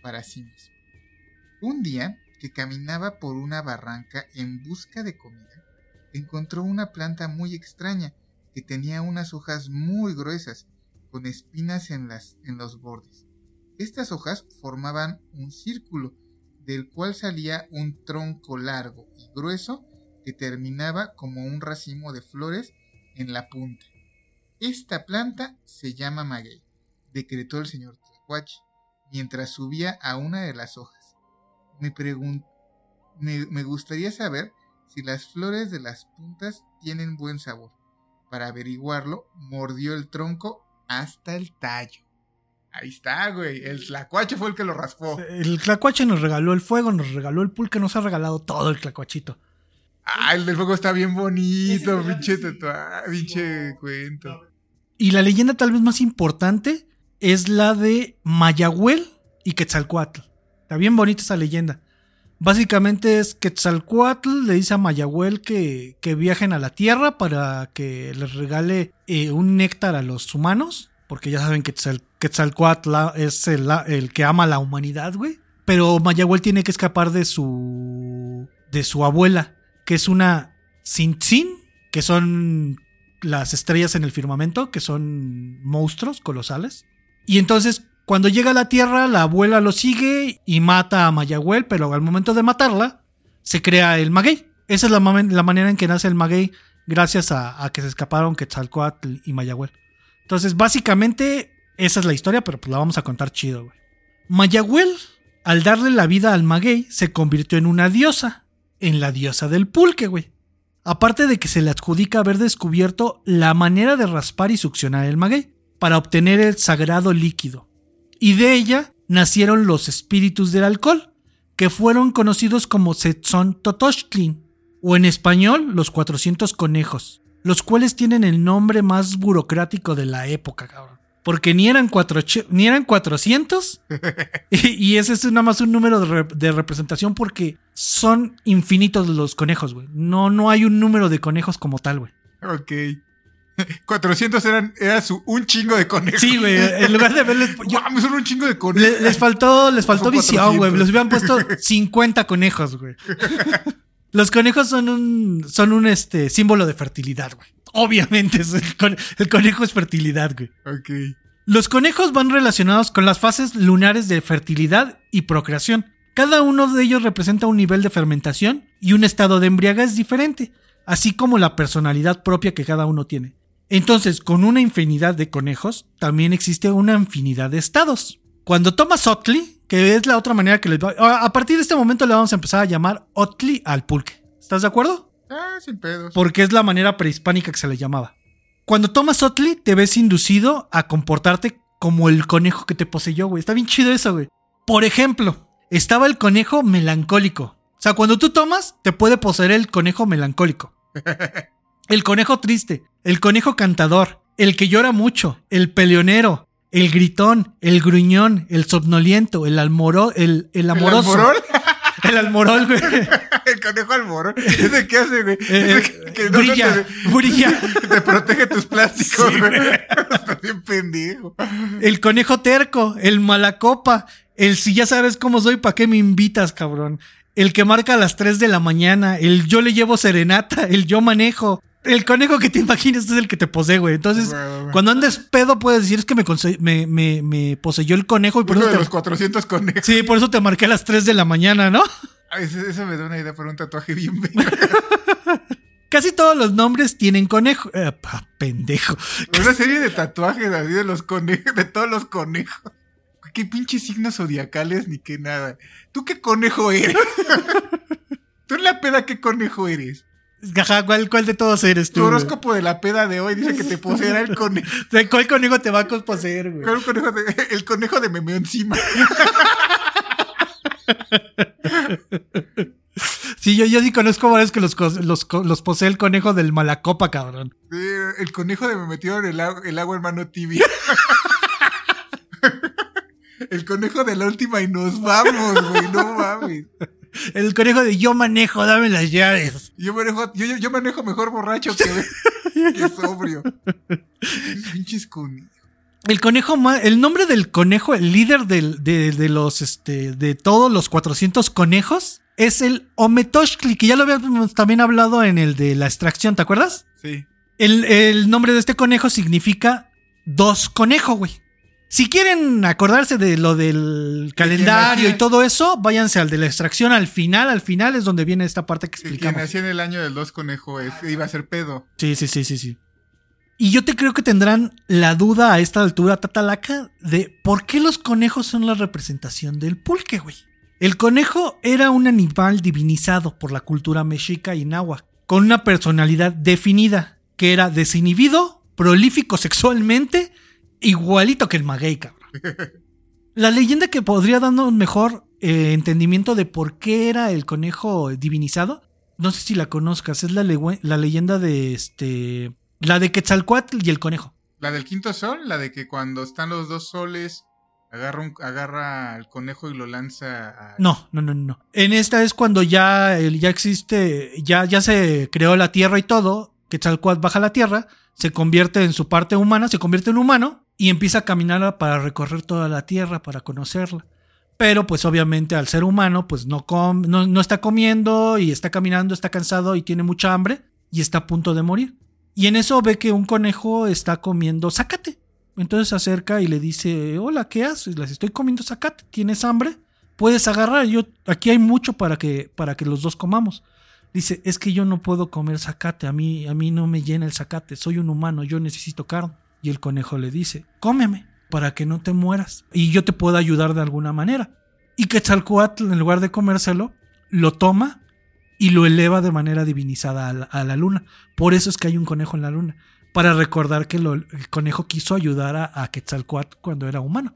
para sí mismo. Un día, que caminaba por una barranca en busca de comida, encontró una planta muy extraña que tenía unas hojas muy gruesas, con espinas en, las, en los bordes. Estas hojas formaban un círculo, del cual salía un tronco largo y grueso que terminaba como un racimo de flores en la punta. Esta planta se llama maguey, decretó el señor Tlacuache, mientras subía a una de las hojas me, me, gustaría saber si las flores de las puntas tienen buen sabor. Para averiguarlo, mordió el tronco hasta el tallo. Ahí está, güey. El tlacuache fue el que lo raspó. El tlacuache nos regaló el fuego, nos regaló el pulque, nos ha regalado todo el tlacuachito. Ah, el del fuego está bien bonito, pinche pinche cuento. Y la leyenda tal vez más importante es la de Mayagüel y Quetzalcoatl. Está bien bonita esa leyenda. Básicamente es Quetzalcoatl le dice a Mayagüel que, que viajen a la Tierra para que les regale eh, un néctar a los humanos. Porque ya saben que Quetzalcoatl es el, el, que ama a la humanidad, güey. Pero Mayagüel tiene que escapar de su. de su abuela, que es una Tzintzin, que son las estrellas en el firmamento, que son monstruos colosales. Y entonces cuando llega a la Tierra, la abuela lo sigue y mata a Mayagüel, pero al momento de matarla, se crea el maguey. Esa es la, manera en que nace el maguey, gracias a, que se escaparon Quetzalcoatl y Mayagüel. Entonces, básicamente, esa es la historia, pero pues la vamos a contar chido, güey. Mayagüel, al darle la vida al maguey, se convirtió en una diosa, en la diosa del pulque, güey. Aparte de que se le adjudica haber descubierto la manera de raspar y succionar el maguey, para obtener el sagrado líquido, y de ella nacieron los espíritus del alcohol, que fueron conocidos como Setzon Totochtlin, o en español los 400 conejos, los cuales tienen el nombre más burocrático de la época, cabrón. Porque ni eran, cuatro, ni eran 400 (laughs) y, ese es nada más un número de, de, representación porque son infinitos los conejos, güey. No, no hay un número de conejos como tal, güey. Ok. (laughs) 400 eran era su, un chingo de conejos. Sí, güey. En lugar de verles. (laughs) son un chingo de conejos. Les, faltó, les faltó visión, güey. Les hubieran puesto 50 conejos, güey. Los conejos son un, son un este, símbolo de fertilidad, güey. Obviamente, el, conejo es fertilidad, güey. Ok. Los conejos van relacionados con las fases lunares de fertilidad y procreación. Cada uno de ellos representa un nivel de fermentación y un estado de embriaguez diferente, así como la personalidad propia que cada uno tiene. Entonces, con una infinidad de conejos, también existe una infinidad de estados. Cuando tomas Otli, que es la otra manera que les va... A partir de este momento le vamos a empezar a llamar Otli al pulque. ¿Estás de acuerdo? Ah, sin pedos. Porque es la manera prehispánica que se le llamaba. Cuando tomas Otli, te ves inducido a comportarte como el conejo que te poseyó, güey. Está bien chido eso, güey. Por ejemplo, estaba el conejo melancólico. O sea, cuando tú tomas, te puede poseer el conejo melancólico. (laughs) El conejo triste, el conejo cantador, el que llora mucho, el peleonero, el gritón, el gruñón, el somnoliento, el almoro, el, el amoroso. ¿El (laughs) El almorol, güey. (laughs) El conejo almorol. ¿Ese qué hace, güey? Eh, que brilla, brilla. (laughs) Te protege tus plásticos, güey. (laughs) bien pendejo. El conejo terco, el malacopa, el si ya sabes cómo soy, ¿para qué me invitas, cabrón? El que marca a las 3 de la mañana, el yo le llevo serenata, el yo manejo, el conejo que te imaginas es el que te posee, güey. Entonces, cuando andes pedo, puedes decir, es que me, me, me, poseyó el conejo. Y por eso de los 400 conejos. Sí, por eso te marqué a las 3 de la mañana, ¿no? eso, me da una idea para un tatuaje bien (laughs) Casi todos los nombres tienen conejo. Eh, pendejo. Una serie de tatuajes así de los conejos, de todos los conejos. Qué pinches signos zodiacales ni qué nada. ¿Tú qué conejo eres? (laughs) ¿Tú en la peda qué conejo eres? Ajá, ¿cuál, cuál de todos eres tú? Tu güey? horóscopo de la peda de hoy dice que te poseerá el conejo. (laughs) ¿De ¿Cuál conejo te va a posposeer, güey? ¿Cuál conejo de- (laughs) el conejo de meme encima. (laughs) Sí, yo, yo sí conozco varios que los, los, los posee el conejo del Malacopa, cabrón. Sí, el conejo de me metieron el, agua- el agua en mano tibia. el conejo de la última y nos vamos, güey, no mames. El conejo de yo manejo, dame las llaves. Yo manejo, yo, yo- manejo mejor borracho que, (laughs) que sobrio. Pinches conejos. El conejo el nombre del conejo, el líder del- de, de los, este, de todos los 400 conejos, es el Ometoshkli, que ya lo habíamos también hablado en el de la extracción, ¿te acuerdas? Sí. El, el nombre de este conejo significa dos conejo, güey. Si quieren acordarse de lo del calendario y todo eso, váyanse al de la extracción al final, al final es donde viene esta parte que Que quien explicamos. nació en el año del dos conejo es- iba a ser pedo. Sí, sí, sí, sí, sí. Y yo te creo que tendrán la duda a esta altura, Tatalaca, de por qué los conejos son la representación del pulque, güey. El conejo era un animal divinizado por la cultura mexica y náhuatl, con una personalidad definida, que era desinhibido, prolífico sexualmente, igualito que el maguey, cabrón. La leyenda que podría darnos un mejor eh, entendimiento de por qué era el conejo divinizado, no sé si la conozcas, es la, leyenda de este. La de Quetzalcoatl y el conejo. La del quinto sol, la de que cuando están los dos soles, agarra, un- agarra al conejo y lo lanza a... No, no, no, no. En esta es cuando ya existe, ya, ya se creó la tierra y todo. Quetzalcoatl baja a la tierra, se convierte en su parte humana, se convierte en humano y empieza a caminar para recorrer toda la tierra, para conocerla. Pero pues obviamente al ser humano pues no, no, no está comiendo y está caminando, está cansado y tiene mucha hambre y está a punto de morir. Y en eso ve que un conejo está comiendo zacate. Entonces se acerca y le dice, hola, ¿qué haces? Les estoy comiendo zacate, ¿tienes hambre? Puedes agarrar, yo aquí hay mucho para que, para que los dos comamos. Dice, es que yo no puedo comer zacate, a mí, a mí no me llena el zacate, soy un humano, yo necesito carne. Y el conejo le dice, cómeme, para que no te mueras, y yo te puedo ayudar de alguna manera. Y Quetzalcoatl, en lugar de comérselo, lo toma y lo eleva de manera divinizada a la, a la luna. Por eso es que hay un conejo en la luna, para recordar que lo- el conejo quiso ayudar a, a Quetzalcoatl cuando era humano.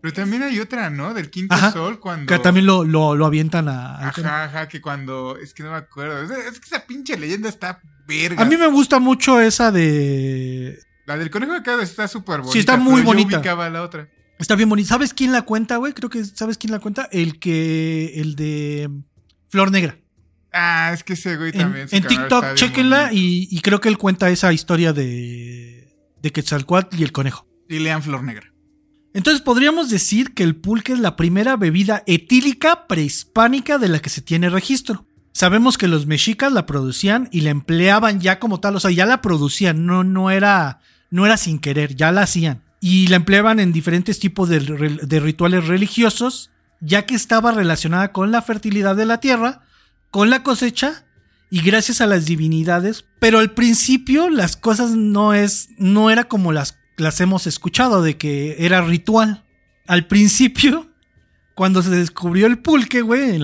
Pero también hay otra, ¿no? Del quinto Ajá. sol, cuando... Que también lo, lo, lo avientan a... conejo. Ajá, ajá, que cuando... Es que no me acuerdo. Es, es que esa pinche leyenda está verga. A mí me gusta mucho esa de... La del conejo de acá está súper bonita. Sí, está muy yo bonita. ubicaba la otra. Está bien bonito. ¿Sabes quién la cuenta, güey? Creo que sabes quién la cuenta. El que... El de... Flor Negra. Ah, es que ese güey también. en TikTok, chequenla y, y creo que él cuenta esa historia de... De Quetzalcoatl y el conejo. Y lean Flor Negra. Entonces podríamos decir que el pulque es la primera bebida etílica prehispánica de la que se tiene registro. Sabemos que los mexicas la producían y la empleaban ya como tal, o sea, ya la producían, no, no, era, no era sin querer, ya la hacían. Y la empleaban en diferentes tipos de, rituales religiosos, ya que estaba relacionada con la fertilidad de la tierra, con la cosecha y gracias a las divinidades. Pero al principio las cosas no es, no era como las, las hemos escuchado, de que era ritual. Al principio, cuando se descubrió el pulque, güey,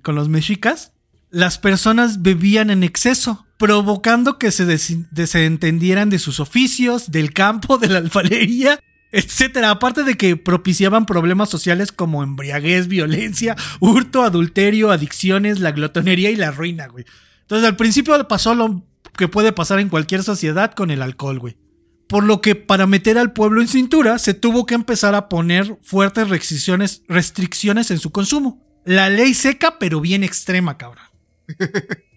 con los mexicas, las personas bebían en exceso, provocando que se des- desentendieran de sus oficios, del campo, de la alfarería, etcétera. Aparte de que propiciaban problemas sociales como embriaguez, violencia, hurto, adulterio, adicciones, la glotonería y la ruina, güey. Entonces al principio pasó lo que puede pasar en cualquier sociedad con el alcohol, güey. Por lo que para meter al pueblo en cintura se tuvo que empezar a poner fuertes restricciones, restricciones en su consumo. La ley seca pero bien extrema, cabrón. (laughs)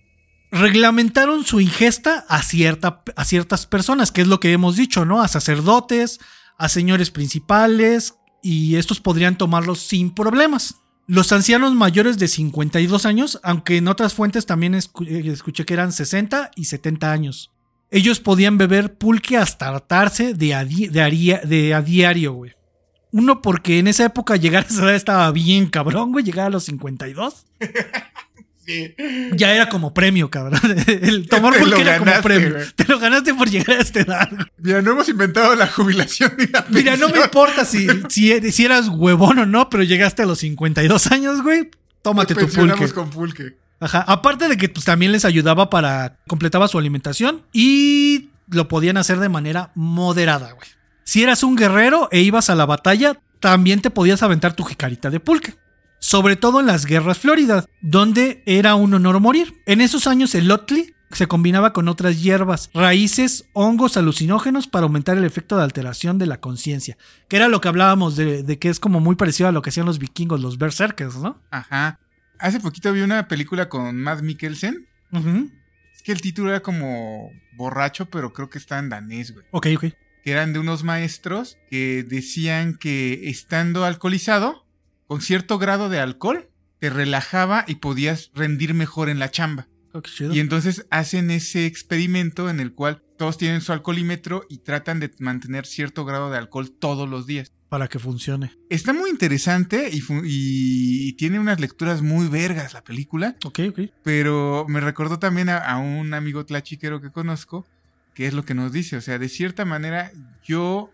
Reglamentaron su ingesta a, cierta, a ciertas personas, que es lo que hemos dicho, ¿no? A sacerdotes, a señores principales, y estos podrían tomarlos sin problemas. Los ancianos mayores de 52 años, aunque en otras fuentes también eh, escuché que eran 60 y 70 años. Ellos podían beber pulque hasta hartarse de a, di- de a diario, güey. Uno, porque en esa época llegar a esa edad estaba bien cabrón, güey. Llegar a los 52. (laughs) Sí. Ya era como premio, cabrón. (laughs) El tomar Te era como premio. Te lo ganaste por llegar a esta edad. Mira, no hemos inventado la jubilación ni la Mira, no me importa si, (laughs) si, eras huevón o no, pero llegaste a los 52 años, güey. Tómate tu pulque. con pulque. Ajá. Aparte de que pues, también les ayudaba para. completaba su alimentación y lo podían hacer de manera moderada, güey. Si eras un guerrero e ibas a la batalla, también te podías aventar tu jicarita de pulque. Sobre todo en las guerras floridas, donde era un honor morir. En esos años el Otley se combinaba con otras hierbas, raíces, hongos alucinógenos para aumentar el efecto de alteración de la conciencia. Que era lo que hablábamos de, de, que es como muy parecido a lo que hacían los vikingos, los berserkers, ¿no? Ajá. Hace poquito vi una película con Matt Mikkelsen. Ujú. Es que el título era como borracho, pero creo que está en danés, güey. Ok, ok. Que eran de unos maestros que decían que estando alcoholizado, con cierto grado de alcohol, te relajaba y podías rendir mejor en la chamba. Oh. Y entonces hacen ese experimento en el cual todos tienen su alcoholímetro y tratan de mantener cierto grado de alcohol todos los días. Para que funcione. Está muy interesante y tiene unas lecturas muy vergas la película, Ok, ok. pero me recordó también a, a un amigo tlachiquero que conozco, que es lo que nos dice, o sea, de cierta manera yo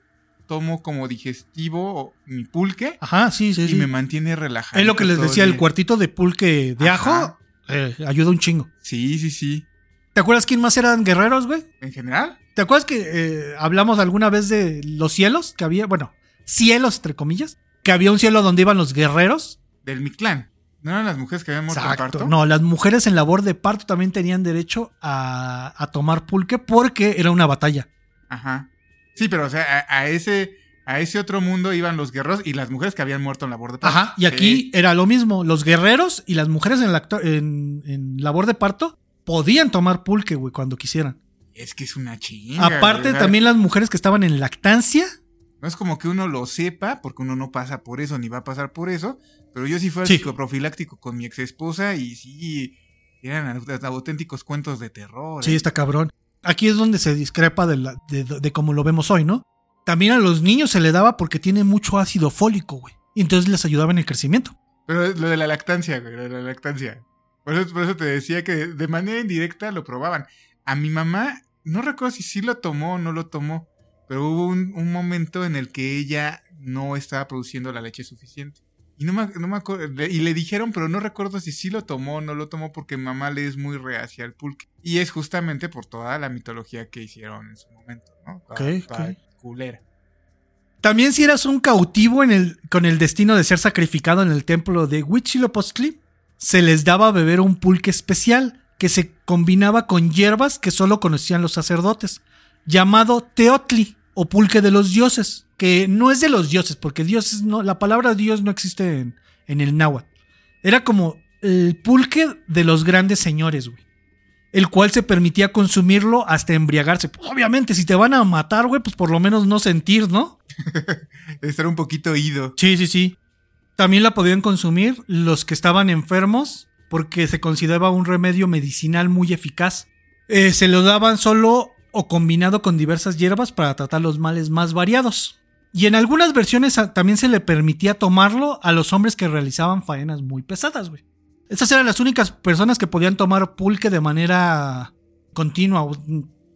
tomo como digestivo mi pulque Ajá, sí, sí, y sí. me mantiene relajado. Es lo que les decía, el cuartito de pulque de Ajá. ajo eh, ayuda un chingo. Sí, sí, sí. ¿Te acuerdas quién más eran guerreros, güey? En general, ¿Te acuerdas que eh, hablamos alguna vez de los cielos? Que había, bueno, cielos, entre comillas. Que había un cielo donde iban los guerreros. del Mictlán. ¿No eran las mujeres que habían muerto en parto? No, las mujeres en labor de parto también tenían derecho a, a tomar pulque porque era una batalla. Ajá. Sí, pero o sea, a, a ese a ese otro mundo iban los guerreros y las mujeres que habían muerto en labor de parto. Ajá. Y aquí Sí. era lo mismo. Los guerreros y las mujeres en, la acto- en, en labor de parto podían tomar pulque, güey, cuando quisieran. Es que es una chinga. Aparte, güey, también las mujeres que estaban en lactancia. No es como que uno lo sepa, porque uno no pasa por eso, ni va a pasar por eso. Pero yo sí fui al Sí. psicoprofiláctico con mi ex esposa y sí, eran aut- auténticos cuentos de terror. Sí, ¿eh? está cabrón. Aquí es donde se discrepa de, de, cómo lo vemos hoy, ¿no? También a los niños se le daba porque tienen mucho ácido fólico, güey. Y entonces les ayudaba en el crecimiento. Pero lo de la lactancia, güey, lo de la lactancia. Por eso, por eso te decía que de manera indirecta lo probaban. A mi mamá, no recuerdo si sí lo tomó o no lo tomó, pero hubo un, un momento en el que ella no estaba produciendo la leche suficiente. Y no me, no me acuerdo, y le dijeron, pero no recuerdo si sí lo tomó o no lo tomó porque mamá le es muy reacia al pulque. Y es justamente por toda la mitología que hicieron en su momento, ¿no? Toda, culera. También si eras un cautivo en el, con el destino de ser sacrificado en el templo de Huitzilopochtli, se les daba a beber un pulque especial que se combinaba con hierbas que solo conocían los sacerdotes, llamado teotli o pulque de los dioses, que no es de los dioses, porque dioses no, la palabra dios no existe en, en el náhuatl. Era como el pulque de los grandes señores, güey. El cual se permitía consumirlo hasta embriagarse. Obviamente, si te van a matar, güey, pues por lo menos no sentir, ¿no? (laughs) Estar un poquito ido. Sí, sí, sí. También la podían consumir los que estaban enfermos porque se consideraba un remedio medicinal muy eficaz. Eh, se lo daban solo o combinado con diversas hierbas para tratar los males más variados. Y en algunas versiones también se le permitía tomarlo a los hombres que realizaban faenas muy pesadas, güey. Estas eran las únicas personas que podían tomar pulque de manera continua,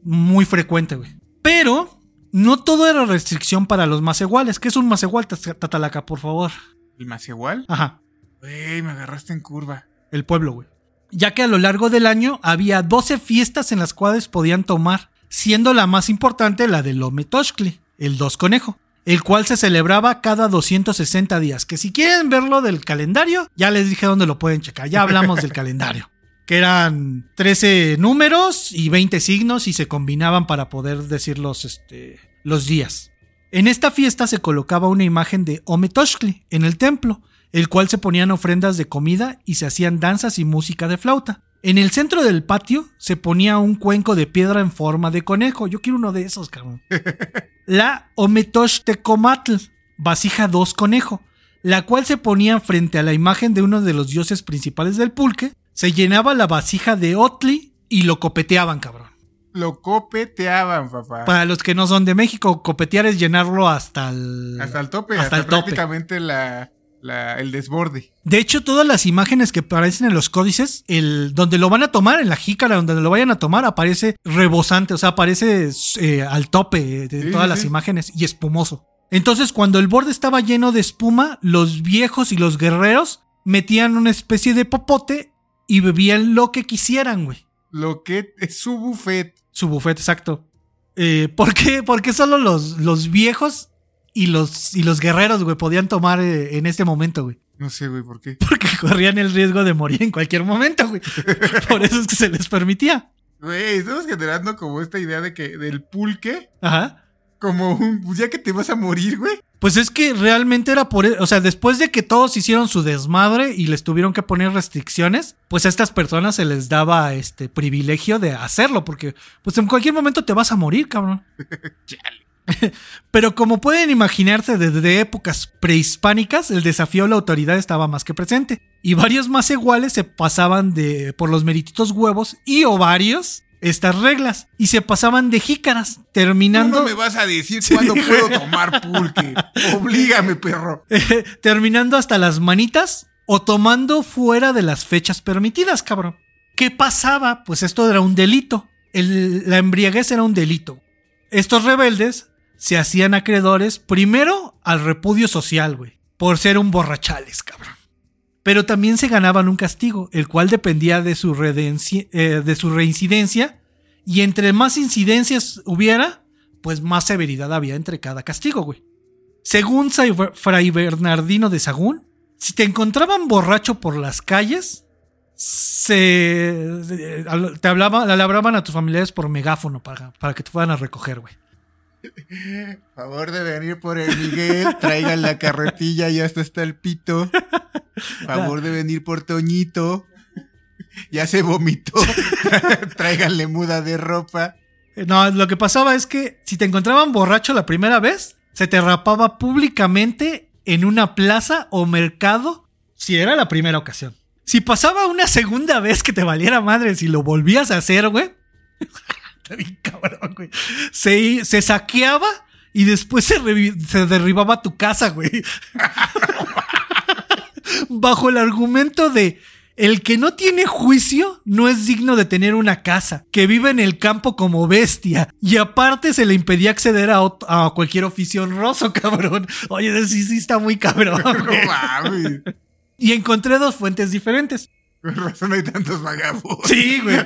muy frecuente, güey. Pero no todo era restricción para los macehuales. ¿Qué es un macehual, Tat- Tatalaca, por favor? ¿El más igual? Ajá, Güey, me agarraste en curva. el pueblo, güey. Ya que a lo largo del año había 12 fiestas en las cuales podían tomar, siendo la más importante la del Ometoshkli, el dos conejo, el cual se celebraba cada 260 días. Que si quieren verlo del calendario, ya les dije dónde lo pueden checar. Ya hablamos del (laughs) calendario. Que eran 13 números y 20 signos y se combinaban para poder decir los, este, los días. En esta fiesta se colocaba una imagen de Ometoshkli en el templo, el cual se ponían ofrendas de comida y se hacían danzas y música de flauta. En el centro del patio se ponía un cuenco de piedra en forma de conejo. Yo quiero uno de esos, cabrón. (laughs) La Ometoxtecomatl, vasija 2 conejo, la cual se ponía frente a la imagen de uno de los dioses principales del pulque, se llenaba la vasija de Otli y lo copeteaban, cabrón. Lo copeteaban, papá. Para los que no son de México, copetear es llenarlo hasta el... hasta el tope, hasta hasta, el tope. prácticamente la, la- el desborde. De hecho, todas las imágenes que aparecen en los códices, el, donde lo van a tomar, en la jícara, donde lo vayan a tomar, aparece rebosante, o sea, aparece eh, al tope de Sí, todas sí, las imágenes y espumoso. Entonces, cuando el borde estaba lleno de espuma, los viejos y los guerreros metían una especie de popote y bebían lo que quisieran, güey. Lo que es su buffet. Su buffet, exacto. Eh, ¿Por qué? Porque solo los, los viejos y los, y los guerreros, güey, podían tomar eh, en este momento, güey. No sé, güey, ¿por qué? (laughs) Porque corrían el riesgo de morir en cualquier momento, güey. (laughs) Por eso es que se les permitía. Güey, estamos generando como esta idea de que del pulque, Ajá. como un, pues ya que te vas a morir, güey. Pues es que realmente era por... e- O sea, después de que todos hicieron su desmadre y les tuvieron que poner restricciones, pues a estas personas se les daba este privilegio de hacerlo, porque pues en cualquier momento te vas a morir, cabrón. (laughs) (laughs) Pero como pueden imaginarse, desde épocas prehispánicas, el desafío a la autoridad estaba más que presente. Y varios más iguales se pasaban de por los merititos huevos y ovarios estas reglas. Y se pasaban de jícaras, terminando. ¿Cómo me vas a decir cuándo puedo (laughs) tomar pulque? Oblígame, perro. (laughs) terminando hasta las manitas o tomando fuera de las fechas permitidas, cabrón. ¿Qué pasaba? Pues esto era un delito. El- la embriaguez era un delito. Estos rebeldes se hacían acreedores primero al repudio social, güey, por ser un borrachales, cabrón. Pero también se ganaban un castigo, el cual dependía de su, eh, de su reincidencia, y entre más incidencias hubiera, pues más severidad había entre cada castigo, güey. Según Fray Bernardino de Sagún, si te encontraban borracho por las calles, se te hablaban, le hablaban a tus familiares por megáfono para que te fueran a recoger, güey. Favor de venir por el Miguel, traigan la carretilla, ya hasta está el pito. Favor de venir por Toñito. Ya se vomitó. (laughs) Tráiganle muda de ropa. Eh, No, lo que pasaba es que si te encontraban borracho la primera vez, se te rapaba públicamente en una plaza o mercado si era la primera ocasión. Si pasaba una segunda vez que te valiera madre si lo volvías a hacer, güey. Está bien cabrón, güey. Se, se saqueaba y después se, derribaba tu casa, güey. (laughs) Bajo el argumento de el que no tiene juicio no es digno de tener una casa, que vive en el campo como bestia, y aparte se le impedía acceder a, cualquier oficio honroso, (laughs) cabrón. Oye, sí, sí está muy cabrón. (laughs) güey. Y encontré dos fuentes diferentes. Con razón hay tantos vagabundos. Sí, güey.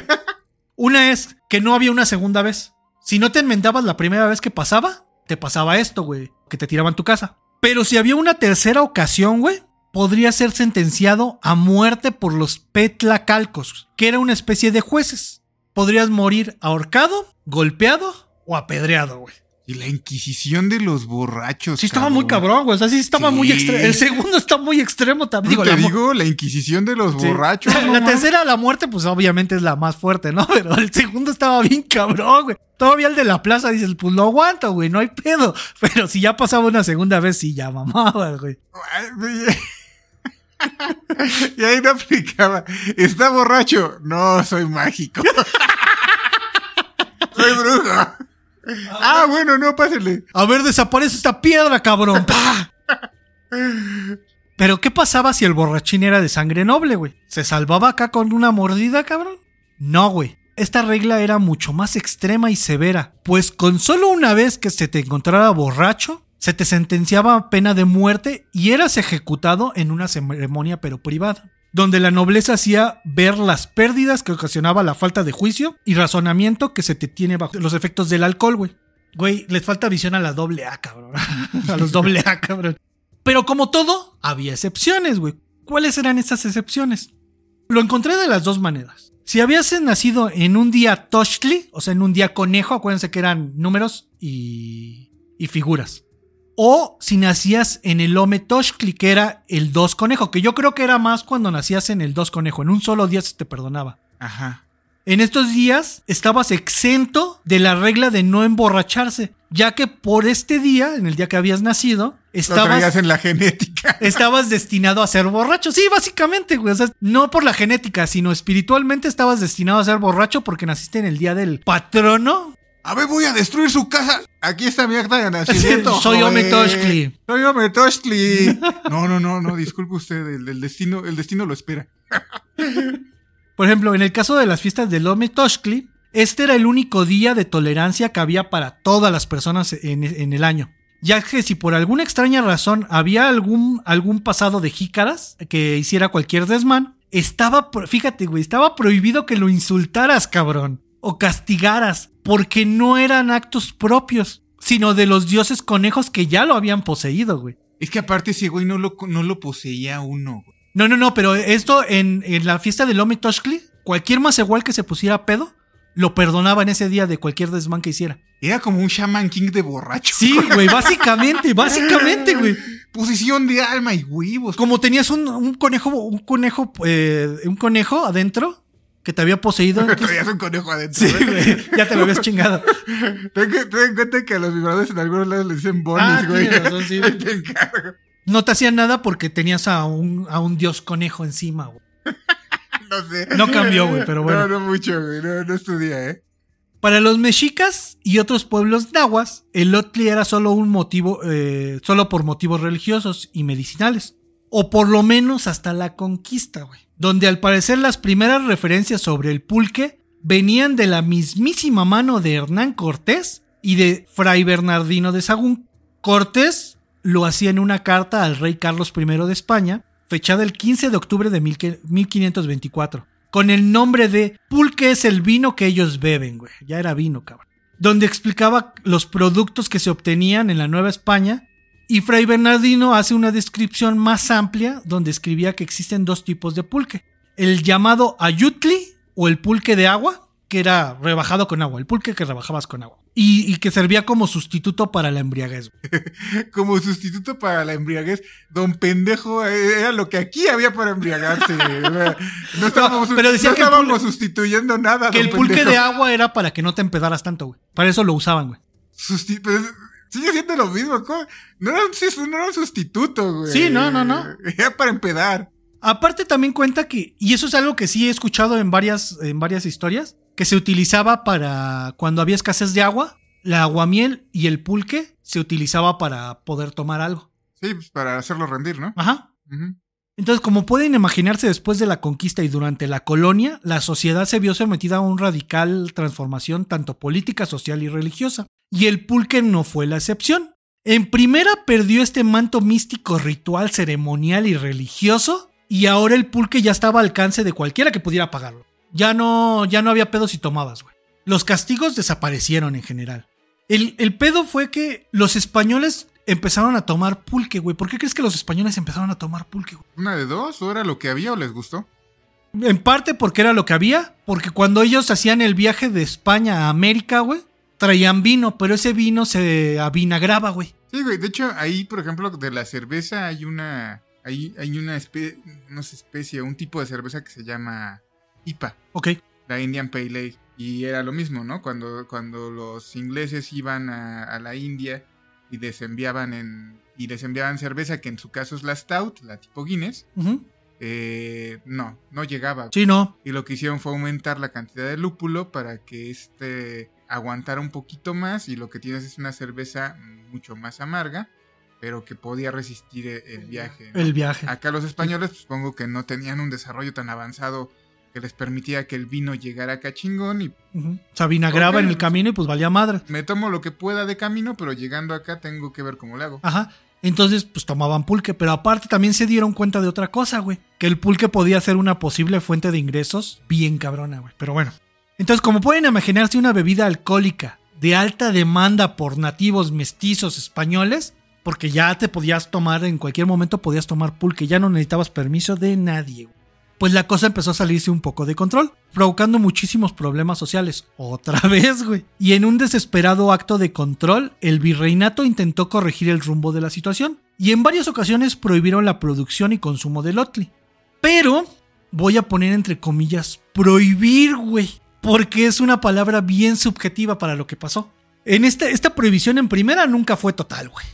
Una es que no había una segunda vez. Si no te enmendabas la primera vez que pasaba, te pasaba esto, güey, que te tiraban tu casa. Pero si había una tercera ocasión, güey, podría ser sentenciado a muerte por los petlacalcos, que era una especie de jueces. Podrías morir ahorcado, golpeado o apedreado, güey. Y la inquisición de los borrachos. Sí estaba muy cabrón, güey. O sea, sí estaba Sí. muy extremo. El segundo está muy extremo también. Digo, te la digo, la inquisición de los Sí. borrachos. (laughs) La, no tercera, la muerte, pues obviamente es la más fuerte, ¿no? (laughs) Pero el segundo estaba bien cabrón, güey. Todavía el de la plaza dices, pues lo aguanto, güey, no hay pedo. (laughs) Pero si ya pasaba una segunda vez, sí, ya mamaba, güey. Y ahí no aplicaba. ¿Está borracho? No, soy mágico. soy brujo. Ah, bueno, no, pásele. A ver, desaparece esta piedra, cabrón. ¡Pah! (laughs) Pero, ¿qué pasaba si el borrachín era de sangre noble, güey? ¿Se salvaba acá con una mordida, cabrón? No, güey. Esta regla era mucho más extrema y severa, pues con solo una vez que se te encontrara borracho, se te sentenciaba a pena de muerte y eras ejecutado en una ceremonia pero privada, donde la nobleza hacía ver las pérdidas que ocasionaba la falta de juicio y razonamiento que se te tiene bajo los efectos del alcohol, güey. Güey, les falta visión a la doble A, cabrón. (laughs) a los doble A, cabrón. Pero como todo, había excepciones, güey. ¿Cuáles eran esas excepciones? Lo encontré de las dos maneras. Si habías nacido en un día Tochtli, o sea, en un día conejo, acuérdense que eran números y, y figuras. O si nacías en el Ome que era el 2 conejo, que yo creo que era más cuando nacías en el 2 conejo. En un solo día se te perdonaba. Ajá. En estos días estabas exento de la regla de no emborracharse, ya que por este día, en el día que habías nacido, estabas, en la genética. (laughs) estabas destinado a ser borracho. Sí, básicamente, güey. O sea, no por la genética, sino espiritualmente estabas destinado a ser borracho porque naciste en el día del patrono. A ver, voy a destruir su casa. Aquí está mi acta de (laughs) nacimiento. Soy joven. Ometoshkli. Soy Ometoshkli. No, no, no, no, disculpe usted. El, el destino, el destino lo espera. (laughs) Por ejemplo, en el caso de las fiestas del Ome Toshkli, este era el único día de tolerancia que había para todas las personas en, en el año. Ya que si por alguna extraña razón había algún, algún pasado de jícaras que hiciera cualquier desmán, estaba, fíjate, güey, estaba prohibido que lo insultaras, cabrón, o castigaras, porque no eran actos propios, sino de los dioses conejos que ya lo habían poseído, güey. Es que aparte ese güey no lo, no lo poseía uno, güey. No, no, no, pero esto en, en la fiesta del Lomi Toshkli, cualquier más igual que se pusiera pedo, lo perdonaba en ese día de cualquier desmán que hiciera. Era como un Shaman King de borracho. Sí, (laughs) güey, básicamente, básicamente, güey. Posición de alma y huevos. Como tenías un, un conejo, un conejo, eh, un conejo adentro que te había poseído. (laughs) Traías un conejo adentro. Sí, güey. güey, ya te lo habías chingado. (laughs) Ten, en cuenta que a los vibradores en algunos lados les dicen bonis, Ah, güey. razón, sí. (laughs) Te encargo. No te hacía nada porque tenías a un, a un dios conejo encima, güey. No sé. No cambió, güey, pero bueno. No, no mucho, güey. No, no estudia, ¿eh? Para los mexicas y otros pueblos nahuas, el Otli era solo un motivo, eh, solo por motivos religiosos y medicinales. O por lo menos hasta la conquista, güey. Donde al parecer las primeras referencias sobre el pulque venían de la mismísima mano de Hernán Cortés y de Fray Bernardino de Sagún. Cortés lo hacía en una carta al rey Carlos I de España, fechada el 15 de octubre de mil que- 1524, con el nombre de Pulque es el vino que ellos beben, güey. Ya era vino, cabrón. Donde explicaba los productos que se obtenían en la Nueva España. Y Fray Bernardino hace una descripción más amplia donde escribía que existen dos tipos de pulque. El llamado ayutli o el pulque de agua, que era rebajado con agua, el pulque que rebajabas con agua. Y, y que servía como sustituto para la embriaguez. (laughs) Como sustituto para la embriaguez, don pendejo eh, era lo que aquí había para embriagarse. (laughs) No estábamos, pero decía no que estábamos sustituyendo nada. Que don el pulque pendejo. de agua era para que no te empedaras tanto, güey. Para eso lo usaban, güey. Susti- pero es- sigue siendo lo mismo. ¿cómo? No era, un, sus- no era un sustituto, güey. Sí, no, no, no. (laughs) Era para empedar. Aparte también cuenta que, y eso es algo que sí he escuchado en varias, en varias historias, que se utilizaba para cuando había escasez de agua, la aguamiel y el pulque se utilizaba para poder tomar algo. Sí, pues para hacerlo rendir, ¿no? Ajá. Ujú. Entonces, como pueden imaginarse, después de la conquista y durante la colonia, la sociedad se vio sometida a una radical transformación tanto política, social y religiosa. Y el pulque no fue la excepción. En primera perdió este manto místico, ritual, ceremonial y religioso, y ahora el pulque ya estaba al alcance de cualquiera que pudiera pagarlo. Ya no, ya no había pedo si tomabas, güey. Los castigos desaparecieron en general. El, el pedo fue que los españoles empezaron a tomar pulque, güey. ¿Por qué crees que los españoles empezaron a tomar pulque, güey? Una de dos, o era lo que había o les gustó. En parte porque era lo que había, porque cuando ellos hacían el viaje de España a América, güey, traían vino, pero ese vino se avinagraba, güey. Sí, güey. De hecho, ahí, por ejemplo, de la cerveza hay una. Hay, hay una especie. No sé, especie, un tipo de cerveza que se llama IPA, Ok. la Indian Pale Ale. Y era lo mismo, ¿no? Cuando, cuando los ingleses iban a, a la India y les enviaban en. Y les enviaban cerveza, que en su caso es la Stout, la tipo Guinness. Eh, no, no llegaba. Sí, no. Y lo que hicieron fue aumentar la cantidad de lúpulo para que este aguantara un poquito más. Y lo que tienes es una cerveza mucho más amarga, pero que podía resistir el viaje. ¿no? El viaje. Acá los españoles, pues, supongo que no tenían un desarrollo tan avanzado que les permitía que el vino llegara acá chingón. Y Ujú. Se avinagraba Ok. en el camino y pues valía madre. me tomo lo que pueda de camino, pero llegando acá tengo que ver cómo le hago. Ajá. Entonces, pues tomaban pulque, pero aparte también se dieron cuenta de otra cosa, güey. Que el pulque podía ser una posible fuente de ingresos bien cabrona, güey. Pero bueno. Entonces, como pueden imaginarse una bebida alcohólica de alta demanda por nativos mestizos españoles, porque ya te podías tomar, en cualquier momento podías tomar pulque, ya no necesitabas permiso de nadie, güey. Pues la cosa empezó a salirse un poco de control, provocando muchísimos problemas sociales. Otra (laughs) vez, güey. Y en un desesperado acto de control, el virreinato intentó corregir el rumbo de la situación. Y en varias ocasiones prohibieron la producción y consumo del otli. Pero, voy a poner entre comillas, prohibir, güey. Porque es una palabra bien subjetiva para lo que pasó. En esta, esta prohibición en primera nunca fue total, güey.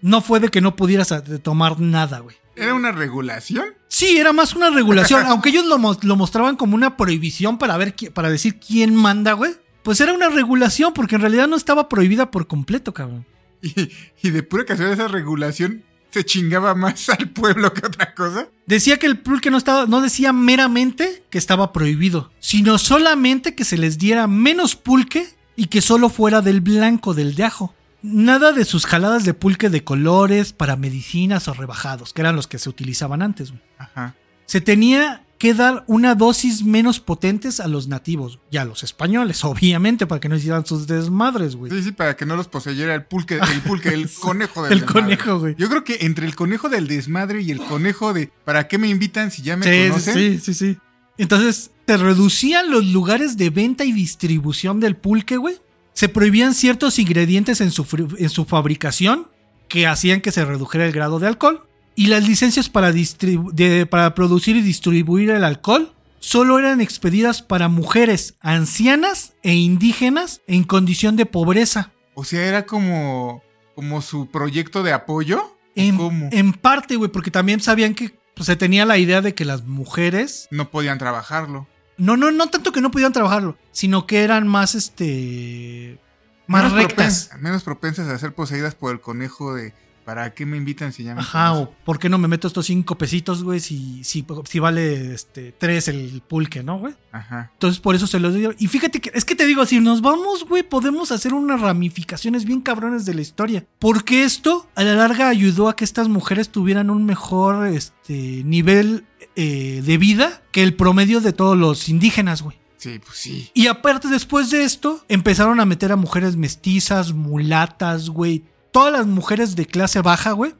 No fue de que no pudieras de tomar nada, güey. ¿Era una regulación? Sí, era más una regulación. (laughs) aunque ellos lo, lo mostraban como una prohibición para ver para decir quién manda, güey. Pues era una regulación, porque en realidad no estaba prohibida por completo, cabrón. Y, y de pura casualidad esa regulación se chingaba más al pueblo que otra cosa. Decía que el pulque no estaba, no decía meramente que estaba prohibido, sino solamente que se les diera menos pulque y que solo fuera del blanco, del de ajo. Nada de sus jaladas de pulque de colores para medicinas o rebajados, que eran los que se utilizaban antes. güey. Ajá. Se tenía que dar una dosis menos potentes a los nativos y a los españoles, obviamente, para que no hicieran sus desmadres, güey. Sí, sí, para que no los poseyera el pulque, el pulque, el (laughs) conejo del El desmadre. conejo, güey. Yo creo que entre el conejo del desmadre y el conejo de ¿para qué me invitan si ya me Sí, conocen? sí, sí, sí. Entonces, te reducían los lugares de venta y distribución del pulque, güey. Se prohibían ciertos ingredientes en su, en su fabricación que hacían que se redujera el grado de alcohol. Y las licencias para, de- para producir y distribuir el alcohol solo eran expedidas para mujeres ancianas e indígenas en condición de pobreza. O sea, era como, como su proyecto de apoyo. En, ¿Cómo? en parte, güey, porque también sabían que pues, se tenía la idea de que las mujeres No podían trabajarlo. No, no, no tanto que no pudieran trabajarlo, sino que eran más, este, más menos rectas. menos propensas a ser poseídas por el conejo de ¿para qué me invitan si ya me Ajá, conocen?". o ¿por qué no me meto estos cinco pesitos, güey, si, si, si vale, este, tres el pulque, ¿no, güey? Ajá. Entonces por eso se los dio. Y fíjate que, es que te digo, si nos vamos, güey, podemos hacer unas ramificaciones bien cabrones de la historia. Porque esto, a la larga, ayudó a que estas mujeres tuvieran un mejor, este, nivel eh, de vida que el promedio de todos los indígenas, güey. Sí, pues sí. Y aparte, después de esto, empezaron a meter a mujeres mestizas, mulatas, güey. Todas las mujeres de clase baja, güey,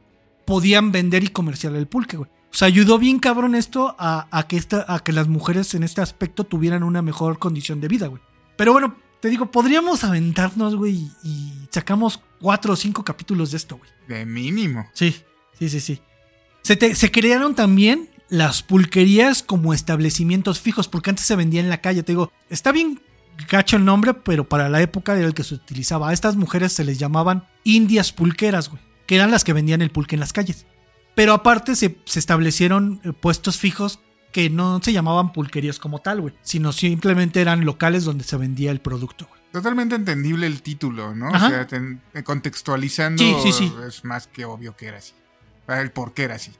podían vender y comerciar el pulque, güey. O sea, ayudó bien cabrón esto a, a que esta, a que las mujeres en este aspecto tuvieran una mejor condición de vida, güey. Pero bueno, te digo, podríamos aventarnos, güey, y, sacamos cuatro o cinco capítulos de esto, güey. De mínimo. Sí, sí, sí, sí. Se, te- se crearon también las pulquerías como establecimientos fijos, porque antes se vendía en la calle. Te digo, está bien gacho el nombre, pero para la época era el que se utilizaba. A estas mujeres se les llamaban indias pulqueras, güey, que eran las que vendían el pulque en las calles. Pero aparte se, se establecieron eh, puestos fijos que no se llamaban pulquerías como tal, güey, sino simplemente eran locales donde se vendía el producto, güey. Totalmente entendible el título, ¿no? Ajá. O sea, ten- eh, contextualizando Sí, sí, sí. es más que obvio que era así. El por qué era así.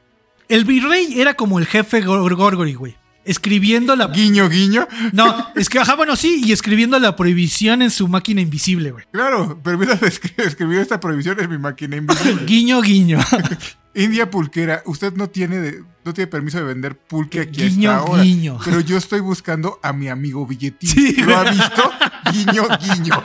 El virrey era como el jefe Gor- Gorgory, güey, escribiendo la Guiño, guiño. No, es que, ajá, bueno, sí, y escribiendo la prohibición en su máquina invisible, güey. Claro, permítame (laughs) escri- escribir esta prohibición en mi máquina invisible. (laughs) Guiño, guiño. (laughs) India Pulquera, usted no tiene, de- no tiene permiso de vender pulque aquí Guiño, hasta ahora. guiño. Pero yo estoy buscando a mi amigo Billetín. Sí. ¿Lo ha visto? Guiño, guiño.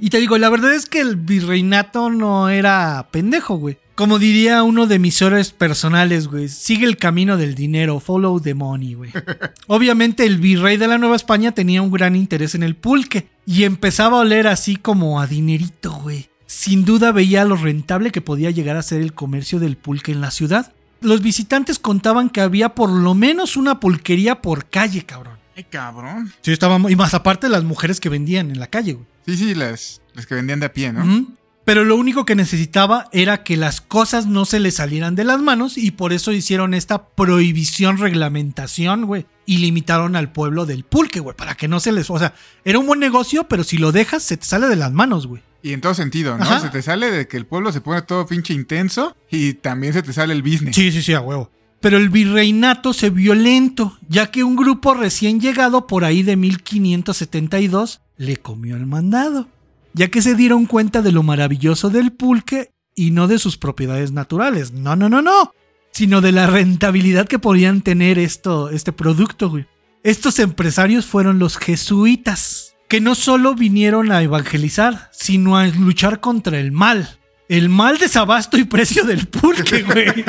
Y te digo, la verdad es que el virreinato no era pendejo, güey. Como diría uno de mis héroes personales, güey, sigue el camino del dinero, follow the money, güey. (laughs) Obviamente el virrey de la Nueva España tenía un gran interés en el pulque y empezaba a oler así como a dinerito, güey. Sin duda veía lo rentable que podía llegar a ser el comercio del pulque en la ciudad. Los visitantes contaban que había por lo menos una pulquería por calle, cabrón. Ay, cabrón. Sí, estaba muy- y más aparte las mujeres que vendían en la calle, güey. Sí, sí, las, las que vendían de a pie, ¿no? Pero lo único que necesitaba era que las cosas no se le salieran de las manos y por eso hicieron esta prohibición, reglamentación, güey. Y limitaron al pueblo del pulque, güey, para que no se les... O sea, era un buen negocio, pero si lo dejas, se te sale de las manos, güey. Y en todo sentido, ¿no? Ajá. Se te sale de que el pueblo se pone todo pinche intenso y también se te sale el business. Sí, sí, sí, a huevo. Pero el virreinato se vio lento, ya que un grupo recién llegado por ahí de 1572 le comió el mandado, ya que se dieron cuenta de lo maravilloso del pulque y no de sus propiedades naturales. No, no, no, no. Sino de la rentabilidad que podían tener esto, este producto, güey. Estos empresarios fueron los jesuitas, que no solo vinieron a evangelizar, sino a luchar contra el mal. El mal desabasto y precio del pulque, güey. (laughs)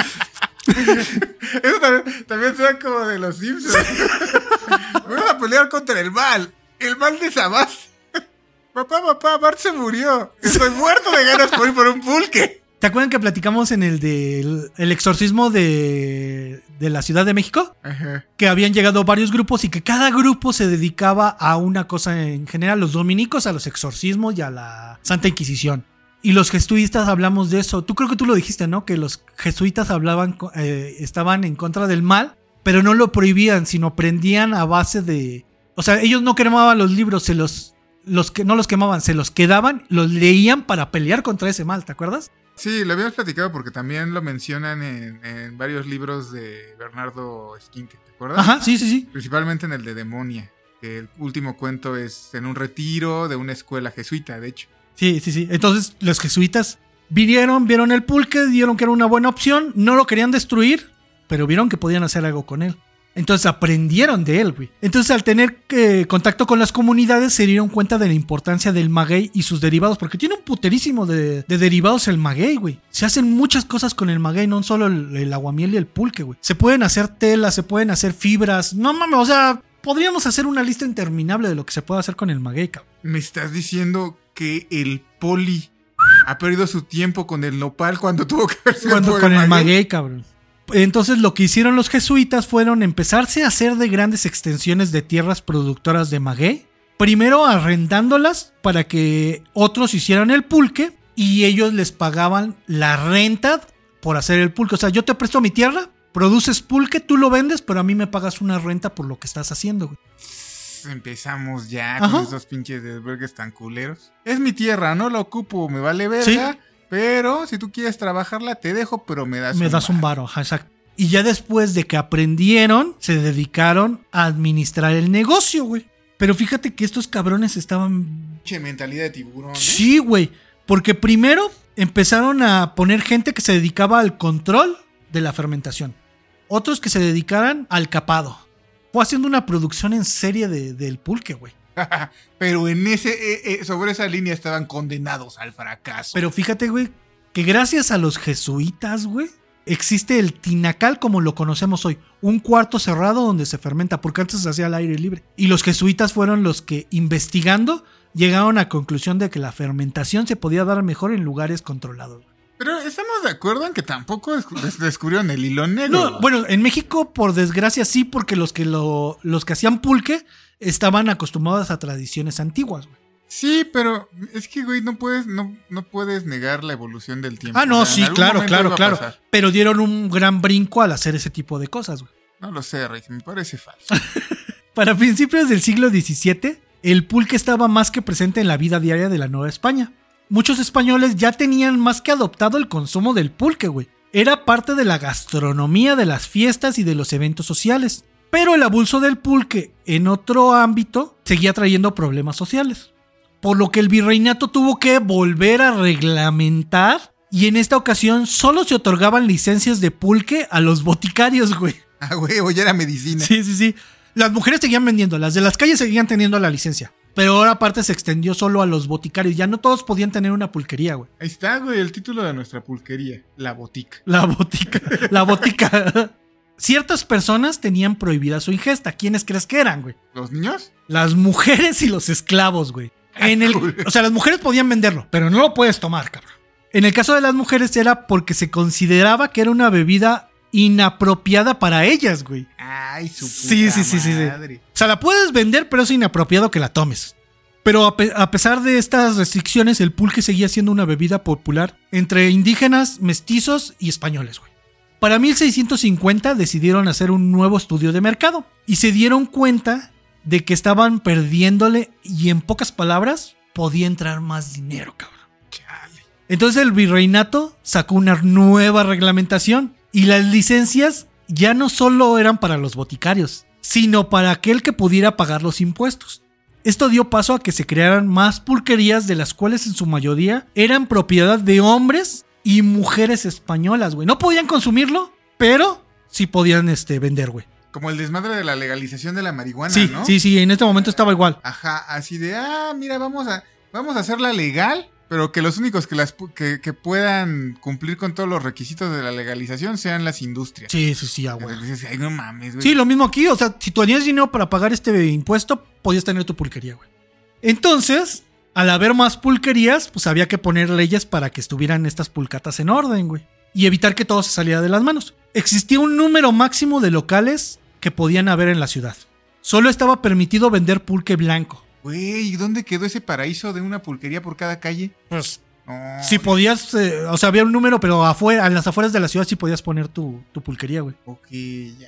Eso también, también suena como de los Simpsons. (laughs) Vamos a pelear contra el mal. El mal de Sabás. Papá, papá, Bart se murió. Estoy muerto de ganas por ir por un pulque. ¿Te acuerdan que platicamos en el del el exorcismo de, de la Ciudad de México? Ajá. Que habían llegado varios grupos y que cada grupo se dedicaba a una cosa en general. Los dominicos a los exorcismos y a la Santa Inquisición. Y los jesuitas hablamos de eso. Tú creo que tú lo dijiste, ¿no? Que los jesuitas hablaban, eh, estaban en contra del mal, pero no lo prohibían, sino prendían a base de... O sea, ellos no quemaban los libros, se los... Los que no los quemaban, se los quedaban, los leían para pelear contra ese mal, ¿te acuerdas? Sí, lo habíamos platicado porque también lo mencionan en, en varios libros de Bernardo Esquinque, ¿te acuerdas? Ajá, sí, sí, sí. Principalmente en el de Demonia, que el último cuento es en un retiro de una escuela jesuita, de hecho. Sí, sí, sí. Entonces los jesuitas vinieron, vieron el pulque, dieron que era una buena opción, no lo querían destruir, pero vieron que podían hacer algo con él. Entonces aprendieron de él, güey. Entonces al tener eh, contacto con las comunidades se dieron cuenta de la importancia del maguey y sus derivados, porque tiene un puterísimo de, de derivados el maguey, güey. Se hacen muchas cosas con el maguey, no solo el, el aguamiel y el pulque, güey. Se pueden hacer telas, se pueden hacer fibras. No mames, o sea, podríamos hacer una lista interminable de lo que se puede hacer con el maguey, cabrón. Me estás diciendo que el poli ha perdido su tiempo con el nopal cuando tuvo que verse Cuando con el maguey? maguey, cabrón. Entonces lo que hicieron los jesuitas fueron empezarse a hacer de grandes extensiones de tierras productoras de maguey. Primero arrendándolas para que otros hicieran el pulque y ellos les pagaban la renta por hacer el pulque. O sea, yo te presto mi tierra, produces pulque, tú lo vendes, pero a mí me pagas una renta por lo que estás haciendo. güey. Empezamos ya Ajá. con esos pinches desvergues tan culeros. Es mi tierra, no la ocupo, me vale verga. Pero si tú quieres trabajarla, te dejo, pero me das Me das un varo. exacto. Y ya después de que aprendieron, se dedicaron a administrar el negocio, güey. Pero fíjate que estos cabrones estaban Pinche mentalidad de tiburón. ¿eh? Sí, güey. Porque primero empezaron a poner gente que se dedicaba al control de la fermentación. Otros que se dedicaran al capado. Fue haciendo una producción en serie de- del pulque, güey. (laughs) Pero en ese, eh, eh, sobre esa línea estaban condenados al fracaso. Pero fíjate, güey, que gracias a los jesuitas, güey, existe el tinacal como lo conocemos hoy. Un cuarto cerrado donde se fermenta, porque antes se hacía al aire libre. Y los jesuitas fueron los que, investigando, llegaron a la conclusión de que la fermentación se podía dar mejor en lugares controlados. Pero estamos de acuerdo en que tampoco descu- des- descubrieron el hilo negro. No, bueno, en México, por desgracia, sí, porque los que lo, los que hacían pulque estaban acostumbrados a tradiciones antiguas, güey. Sí, pero es que, güey, no puedes, no, no puedes negar la evolución del tiempo. Ah, no, O sea, en sí, claro, claro, claro. Pero dieron un gran brinco al hacer ese tipo de cosas, güey. No lo sé, Rey, me parece falso. (laughs) Para principios del siglo XVII, el pulque estaba más que presente en la vida diaria de la Nueva España. Muchos españoles ya tenían más que adoptado el consumo del pulque, güey. Era parte de la gastronomía de las fiestas y de los eventos sociales. Pero el abuso del pulque en otro ámbito seguía trayendo problemas sociales. Por lo que el virreinato tuvo que volver a reglamentar y en esta ocasión solo se otorgaban licencias de pulque a los boticarios, güey. ah, güey, oye, era medicina. Sí, sí, sí. Las mujeres seguían vendiendo, las de las calles seguían teniendo la licencia. Pero ahora aparte se extendió solo a los boticarios. Ya no todos podían tener una pulquería, güey. Ahí está, güey, el título de nuestra pulquería, La Botica. La botica. la botica. Ciertas personas tenían prohibida su ingesta. ¿Quiénes crees que eran, güey? ¿Los niños? Las mujeres y los esclavos, güey. En el, o sea, las mujeres podían venderlo, pero no lo puedes tomar, cabrón. En el caso de las mujeres era porque se consideraba que era una bebida inapropiada para ellas, güey. Ay, su puta Sí, sí, sí, sí. O sea, la puedes vender, pero es inapropiado que la tomes. Pero a, pe- a pesar de estas restricciones, el pulque seguía siendo una bebida popular entre indígenas, mestizos y españoles, güey. Para 1650 decidieron hacer un nuevo estudio de mercado y se dieron cuenta de que estaban perdiéndole y en pocas palabras podía entrar más dinero, cabrón. Entonces el virreinato sacó una nueva reglamentación y las licencias ya no solo eran para los boticarios, sino para aquel que pudiera pagar los impuestos. Esto dio paso a que se crearan más pulquerías de las cuales en su mayoría eran propiedad de hombres y mujeres españolas, güey. No podían consumirlo, pero sí podían este, vender, güey. Como el desmadre de la legalización de la marihuana, Sí, ¿no? sí, sí, en este momento estaba igual. Ajá, así de, ah, mira, vamos a, vamos a hacerla legal, pero que los únicos que, las, que, que puedan cumplir con todos los requisitos de la legalización sean las industrias. Sí, sí, sí, ah, güey. Ay, no mames, güey. Sí, lo mismo aquí. O sea, si tú tenías dinero para pagar este impuesto, podías tener tu pulquería, güey. Entonces, al haber más pulquerías, pues había que poner leyes para que estuvieran estas pulcatas en orden, güey. Y evitar que todo se saliera de las manos. Existía un número máximo de locales que podían haber en la ciudad. Solo estaba permitido vender pulque blanco. Güey, ¿y dónde quedó ese paraíso de una pulquería por cada calle? Pues, No, si podías, eh, o sea, había un número, pero afuera, en las afueras de la ciudad sí podías poner tu, tu pulquería, güey. Ok, ya.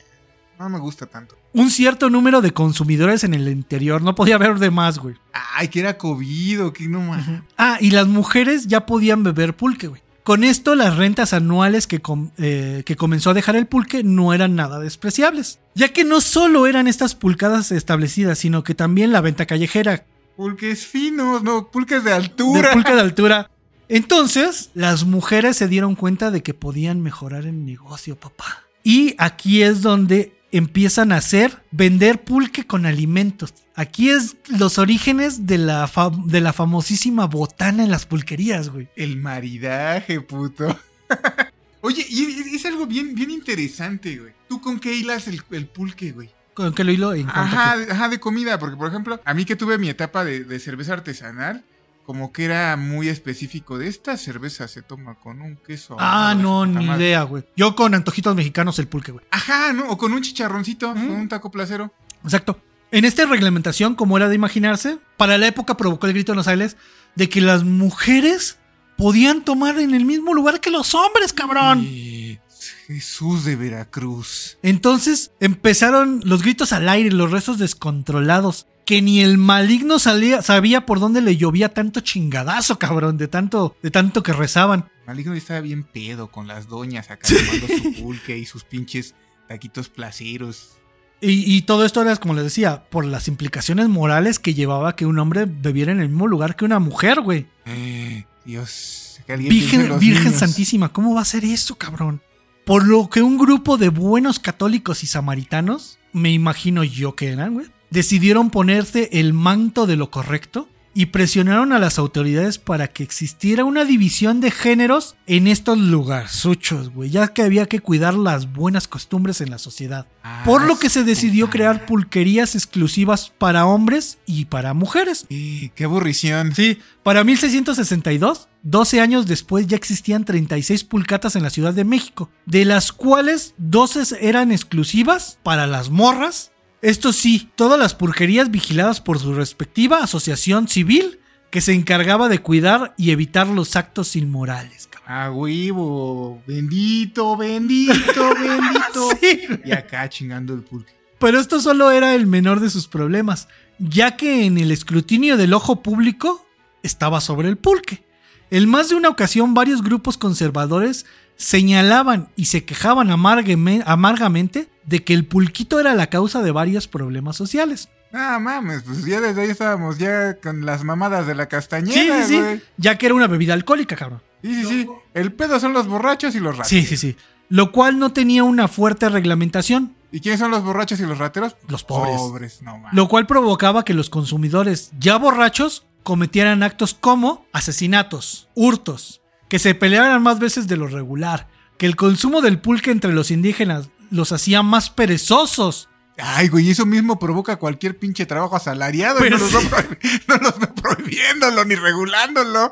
No me gusta tanto. Un cierto número de consumidores en el interior, no podía haber de más, güey. Ay, que era COVID que no mames. Ah, y las mujeres ya podían beber pulque, güey. Con esto, las rentas anuales que, com- eh, que comenzó a dejar el pulque no eran nada despreciables, ya que no solo eran estas pulcadas establecidas, sino que también la venta callejera Pulques finos, no, pulques de de altura. pulque de (laughs) altura. Entonces, las mujeres se dieron cuenta de que podían mejorar el negocio, papá. Y aquí es donde empiezan a hacer vender pulque con alimentos. Aquí es los orígenes de la, de la famosísima botana en las pulquerías, güey. El maridaje, puto. (laughs) Oye, y es, algo bien, bien interesante, güey. ¿Tú con qué hilas el, el pulque, güey? ¿Con qué lo hilo? En Ajá, de- ajá, de comida, porque por ejemplo, a mí que tuve mi etapa de, de cerveza artesanal, como que era muy específico de esta cerveza se toma con un queso. que- Ah, no, ni madre". idea, güey. Yo con antojitos mexicanos el pulque, güey. Ajá, ¿no? O con un chicharroncito, Mm. con un taco placero. Exacto. En esta reglamentación, como era de imaginarse, para la época provocó el grito en los aires de que las mujeres podían tomar en el mismo lugar que los hombres, cabrón. Y Jesús de Veracruz. Entonces empezaron los gritos al aire, los rezos descontrolados, que ni el maligno salía, sabía por dónde le llovía tanto chingadazo, cabrón, de tanto, de tanto que rezaban. Maligno ya estaba bien pedo con las doñas acá tomando su pulque y sus pinches taquitos placeros. Y, y todo esto era, como les decía, por las implicaciones morales que llevaba que un hombre bebiera en el mismo lugar que una mujer, güey. Eh, Dios. Virgen, los Virgen niños. Santísima, ¿cómo va a ser eso, cabrón? Por lo que un grupo de buenos católicos y samaritanos, me imagino yo que eran, güey, decidieron ponerse el manto de lo correcto y presionaron a las autoridades para que existiera una división de géneros en estos lugarsuchos, güey, ya que había que cuidar las buenas costumbres en la sociedad. Ah, Por lo que se decidió crear pulquerías exclusivas para hombres y para mujeres. Eh, qué aburrición. Sí, para 1662, 12 años después ya existían 36 pulcatas en la Ciudad de México, de las cuales 12 eran exclusivas para las morras. Esto sí, todas las pulquerías vigiladas por su respectiva asociación civil que se encargaba de cuidar y evitar los actos inmorales. cabrón. Ah, huevo. Bendito, bendito, (laughs) bendito. Sí, Y acá chingando el pulque. Pero esto solo era el menor de sus problemas, ya que en el escrutinio del ojo público estaba sobre el pulque. En más de una ocasión varios grupos conservadores señalaban y se quejaban amargame- amargamente de que el pulquito era la causa de varios problemas sociales. Ah, mames, pues ya desde ahí estábamos ya con las mamadas de la Sí, castañeda, sí, sí, güey. ya que era una bebida alcohólica, cabrón. Sí, sí, sí. El pedo son los borrachos y los rateros. Sí, sí, sí. Lo cual no tenía una fuerte reglamentación, ¿Y quiénes son los borrachos y los rateros? Los pobres. Pobres, no mames. lo cual provocaba que los consumidores ya borrachos cometieran actos como asesinatos, hurtos, que se pelearan más veces de lo regular, que el consumo del pulque entre los indígenas los hacía más perezosos. Ay, güey, eso mismo provoca cualquier pinche trabajo asalariado. y no, los sí. (laughs) no los veo prohibiéndolo ni regulándolo.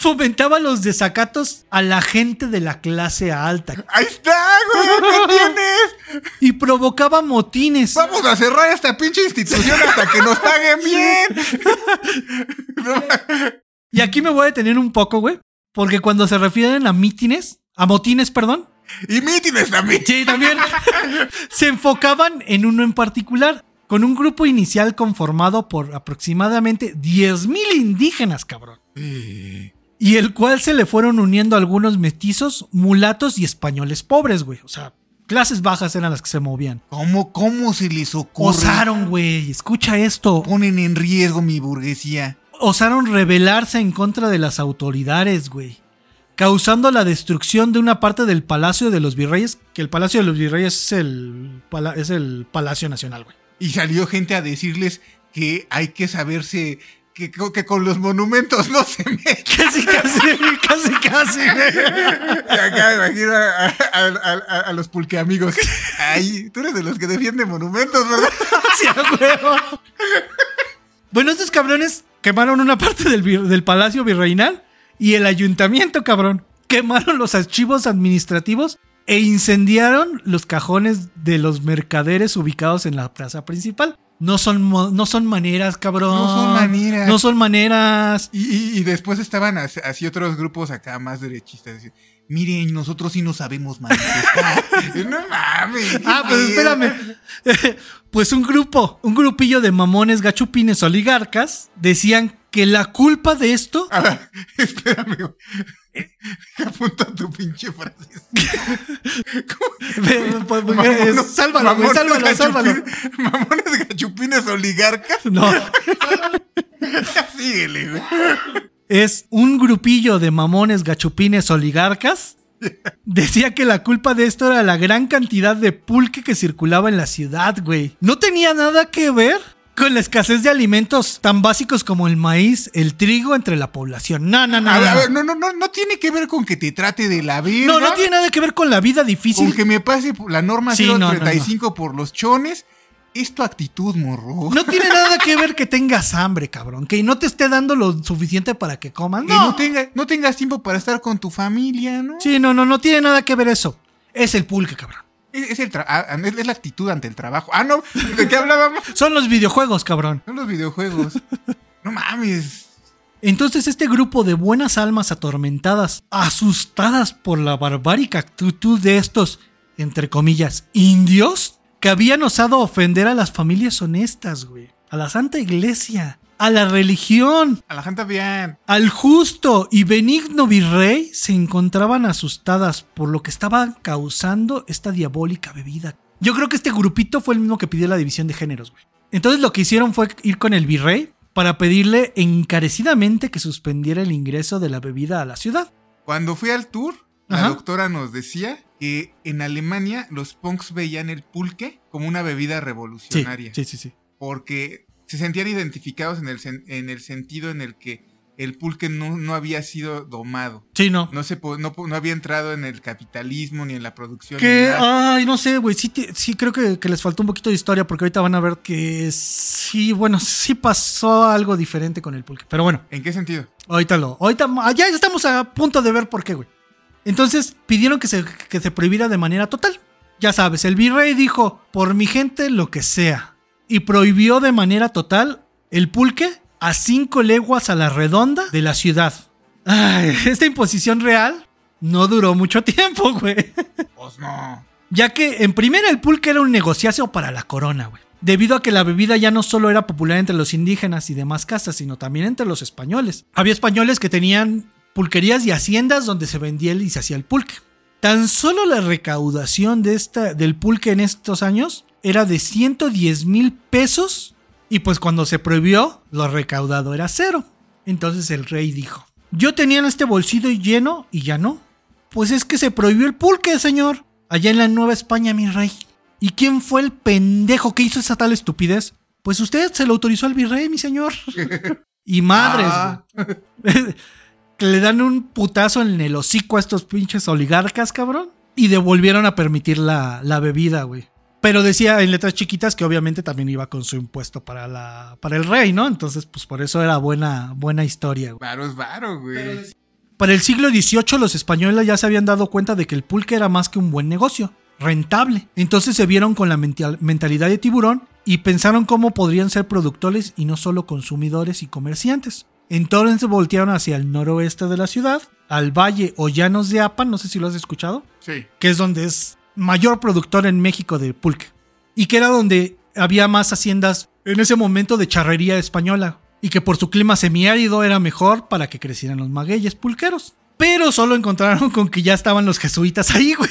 Fomentaba los desacatos a la gente de la clase alta Ahí está, güey, ¿qué tienes? y provocaba motines. Vamos a cerrar esta pinche institución hasta que nos paguen bien. (laughs) Y aquí me voy a detener un poco, güey, porque cuando se refieren a mítines, a motines, perdón, y mítines también. Sí, también. Se enfocaban en uno en particular, con un grupo inicial conformado por aproximadamente 10.000 indígenas, cabrón. Y el cual se le fueron uniendo algunos mestizos, mulatos y españoles pobres, güey. O sea, clases bajas eran las que se movían. ¿Cómo, cómo se les ocurre? Osaron, güey, escucha esto. Ponen en riesgo mi burguesía. Osaron rebelarse en contra de las autoridades, güey. Causando la destrucción de una parte del Palacio de los Virreyes, que el Palacio de los Virreyes es el, es el Palacio Nacional, güey. Y salió gente a decirles que hay que saberse que, que con los monumentos no se mete. (laughs) Casi, casi, casi, casi. Y acá imagino a, a- a- a- a los pulque amigos. Ay, tú eres de los que defienden monumentos, ¿verdad? (laughs) Sí, a huevo. Bueno, estos cabrones quemaron una parte del, del palacio virreinal y el ayuntamiento, cabrón. Quemaron los archivos administrativos e incendiaron los cajones de los mercaderes ubicados en la plaza principal. No son, no son maneras, cabrón. No son maneras. No son maneras. Y, y- y después estaban as- así otros grupos acá más derechistas. diciendo, Miren, nosotros sí no sabemos manifestar. (laughs) No mames. Ah, pues espérame. (laughs) Pues un grupo, un grupillo de mamones gachupines oligarcas decían que la culpa de esto (laughs) A ver, espérame. Apunta tu pinche frase. Ve, pues, es- Sálvalo, sálvalo, sálvalo. gachupines- Gachupines oligarcas. No, (laughs) Síguele, güey. es un grupillo de mamones gachupines oligarcas Decía que la culpa de esto era la gran cantidad de pulque que circulaba en la ciudad, güey. No tenía nada que ver con la escasez de alimentos tan básicos como el maíz, el trigo entre la población. No, no, no. A ver, a no. ver, no, no, no, no tiene que ver con que te trate de la verga. No, no tiene nada que ver con la vida Con difícil. que me pase la norma Sí, no, no, 035 por los chones. Es tu actitud, morro. No tiene nada que ver que tengas hambre, cabrón. Que no te esté dando lo suficiente para que comas. Que no, tenga- no tengas tiempo para estar con tu familia, ¿no? Sí, no, no, no tiene nada que ver eso. Es el pulque, cabrón. Es, es el ah, es es la actitud ante el trabajo. Ah, no, ¿de qué hablábamos? (laughs) Son los videojuegos, cabrón. Son los videojuegos. No mames. Entonces este grupo de buenas almas atormentadas, asustadas por la barbárica actitud de estos, entre comillas, indios, que habían osado ofender a las familias honestas, güey, a la Santa Iglesia, a la religión, A la gente bien. al justo y benigno virrey, se encontraban asustadas por lo que estaba causando esta diabólica bebida. Yo creo que este grupito fue el mismo que pidió la división de géneros, güey. Entonces lo que hicieron fue ir con el virrey para pedirle encarecidamente que suspendiera el ingreso de la bebida a la ciudad. Cuando fui al tour, la Ajá. doctora nos decía que en Alemania los punks veían el pulque como una bebida revolucionaria. sí, sí, sí. Porque se sentían identificados en el, sen- en el sentido en el que el pulque no, no había sido domado. Sí, no. No, se no, no había entrado en el capitalismo ni en la producción. Que, ay, no sé, güey, sí, sí creo que, que les faltó un poquito de historia porque ahorita van a ver que sí, bueno, sí pasó algo diferente con el pulque. Pero bueno, ¿En qué sentido? Ahorita lo. Ahorita ah, ya estamos a punto de ver por qué, güey. Entonces pidieron que se, que se prohibiera de manera total. Ya sabes, el virrey dijo, por mi gente lo que sea. Y prohibió de manera total el pulque a cinco leguas a la redonda de la ciudad. Ay, (laughs) esta imposición real no duró mucho (laughs) tiempo, güey. Pues no. Ya que en primera el pulque era un negociacio para la corona, güey. Debido a que la bebida ya no solo era popular entre los indígenas y demás castas, sino también entre los españoles. Había españoles que tenían pulquerías y haciendas donde se vendía y se hacía el pulque. Tan solo la recaudación de esta, del pulque en estos años era de 110 mil pesos y pues cuando se prohibió, lo recaudado era cero. Entonces el rey dijo, yo tenía este bolsillo lleno y ya no. Pues es que se prohibió el pulque, señor. Allá en la Nueva España, mi rey. ¿Y quién fue el pendejo que hizo esa tal estupidez? Pues usted se lo autorizó al virrey, mi señor. (laughs) y madres, Ah. (laughs) que le dan un putazo en el hocico a estos pinches oligarcas, cabrón. Y devolvieron a permitir la, la bebida, güey. Pero decía en letras chiquitas que obviamente también iba con su impuesto para, la, para el rey, ¿no? Entonces, pues por eso era buena, buena historia, güey. Varo es varo, güey. Para el siglo XVIII los españoles ya se habían dado cuenta de que el pulque era más que un buen negocio, rentable. Entonces se vieron con la mental- mentalidad de tiburón y pensaron cómo podrían ser productores y no solo consumidores y comerciantes. Entonces voltearon hacia el noroeste de la ciudad, al valle o llanos de Apan, no sé si lo has escuchado, Sí. que es donde es mayor productor en México de pulque. Y que era donde había más haciendas en ese momento de charrería española. Y que por su clima semiárido era mejor para que crecieran los magueyes pulqueros. Pero solo encontraron con que ya estaban los jesuitas ahí, güey.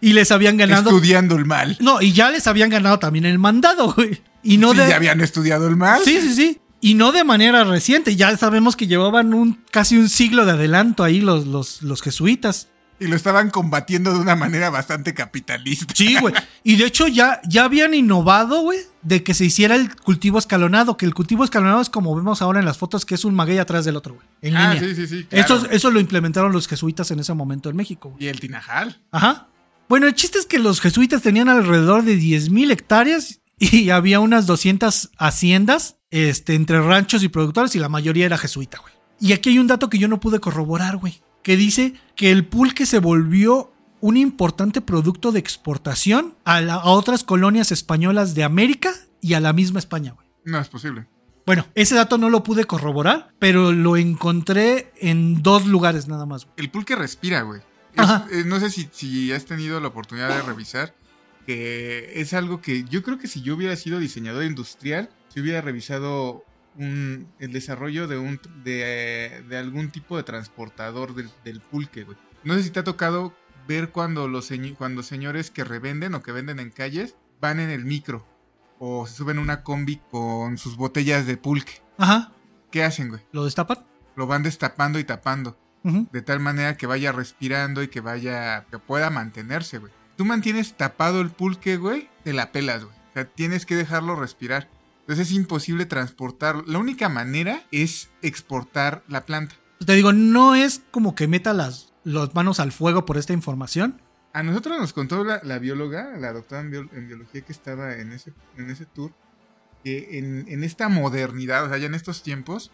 Y les habían ganado. Estudiando el mal. No, y ya les habían ganado también el mandado, güey. Y no Sí, de. ya habían estudiado el mal. Sí, sí, sí. Y no de manera reciente. Ya sabemos que llevaban un casi un siglo de adelanto ahí los, los, los jesuitas. Y lo estaban combatiendo de una manera bastante capitalista. Sí, güey. (laughs) Y de hecho ya, ya habían innovado, güey, de que se hiciera el cultivo escalonado. Que el cultivo escalonado es como vemos ahora en las fotos, que es un maguey atrás del otro, güey. En Ah, línea. sí, sí, sí. claro. Eso, eso lo implementaron los jesuitas en ese momento en México, güey. Y el tinajal. Ajá. Bueno, el chiste es que los jesuitas tenían alrededor de 10.000 hectáreas (laughs) y había unas 200 haciendas este, entre ranchos y productores y la mayoría era jesuita, güey. Y aquí hay un dato que yo no pude corroborar, güey, que dice que el pulque se volvió un importante producto de exportación a, la- a otras colonias españolas de América y a la misma España, güey. No es posible. Bueno, ese dato no lo pude corroborar, pero lo encontré en dos lugares nada más. güey. El pulque respira, güey. Es- eh, no sé si, si has tenido la oportunidad de revisar, que es algo que yo creo que si yo hubiera sido diseñador industrial, si hubiera revisado un- el desarrollo de, un, de, de algún tipo de transportador del, del pulque, güey. No sé si te ha tocado ver cuando los cuando señores que revenden o que venden en calles van en el micro o se suben una combi con sus botellas de pulque. Ajá, ¿Qué hacen, güey? lo destapan. Lo van destapando y tapando. De tal manera que vaya respirando y que vaya, que pueda mantenerse, güey. Tú mantienes tapado el pulque, güey, te la pelas, güey. O sea, tienes que dejarlo respirar. Entonces es imposible transportarlo. La única manera es exportar la planta. Te digo, no es como que meta las, las manos al fuego por esta información. A nosotros nos contó la, la bióloga, la doctora en, bio- en biología que estaba en ese, en ese tour, que en, en esta modernidad, o sea, ya en estos tiempos,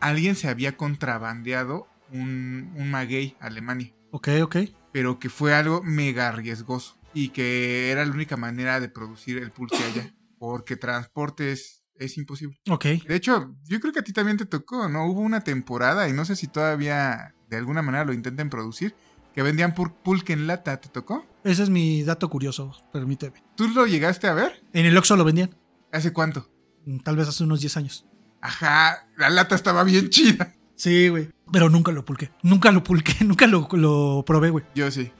alguien se había contrabandeado un, un maguey a Alemania, Ok, ok. Pero que fue algo mega riesgoso y que era la única manera de producir el pulque allá, porque transporte es, es imposible. Ok. De hecho, yo creo que a ti también te tocó, ¿no? Hubo una temporada, y no sé si todavía de alguna manera lo intenten producir, que vendían pulque en lata, ¿te tocó? Ese es mi dato curioso, permíteme. ¿Tú lo llegaste a ver? En el Oxxo lo vendían, ¿Hace cuánto? mm, tal vez hace unos 10 años. Ajá, la lata estaba bien chida. Sí, güey. Pero nunca lo pulqué. Nunca lo pulqué, (laughs) nunca lo, lo probé, güey. Yo sí.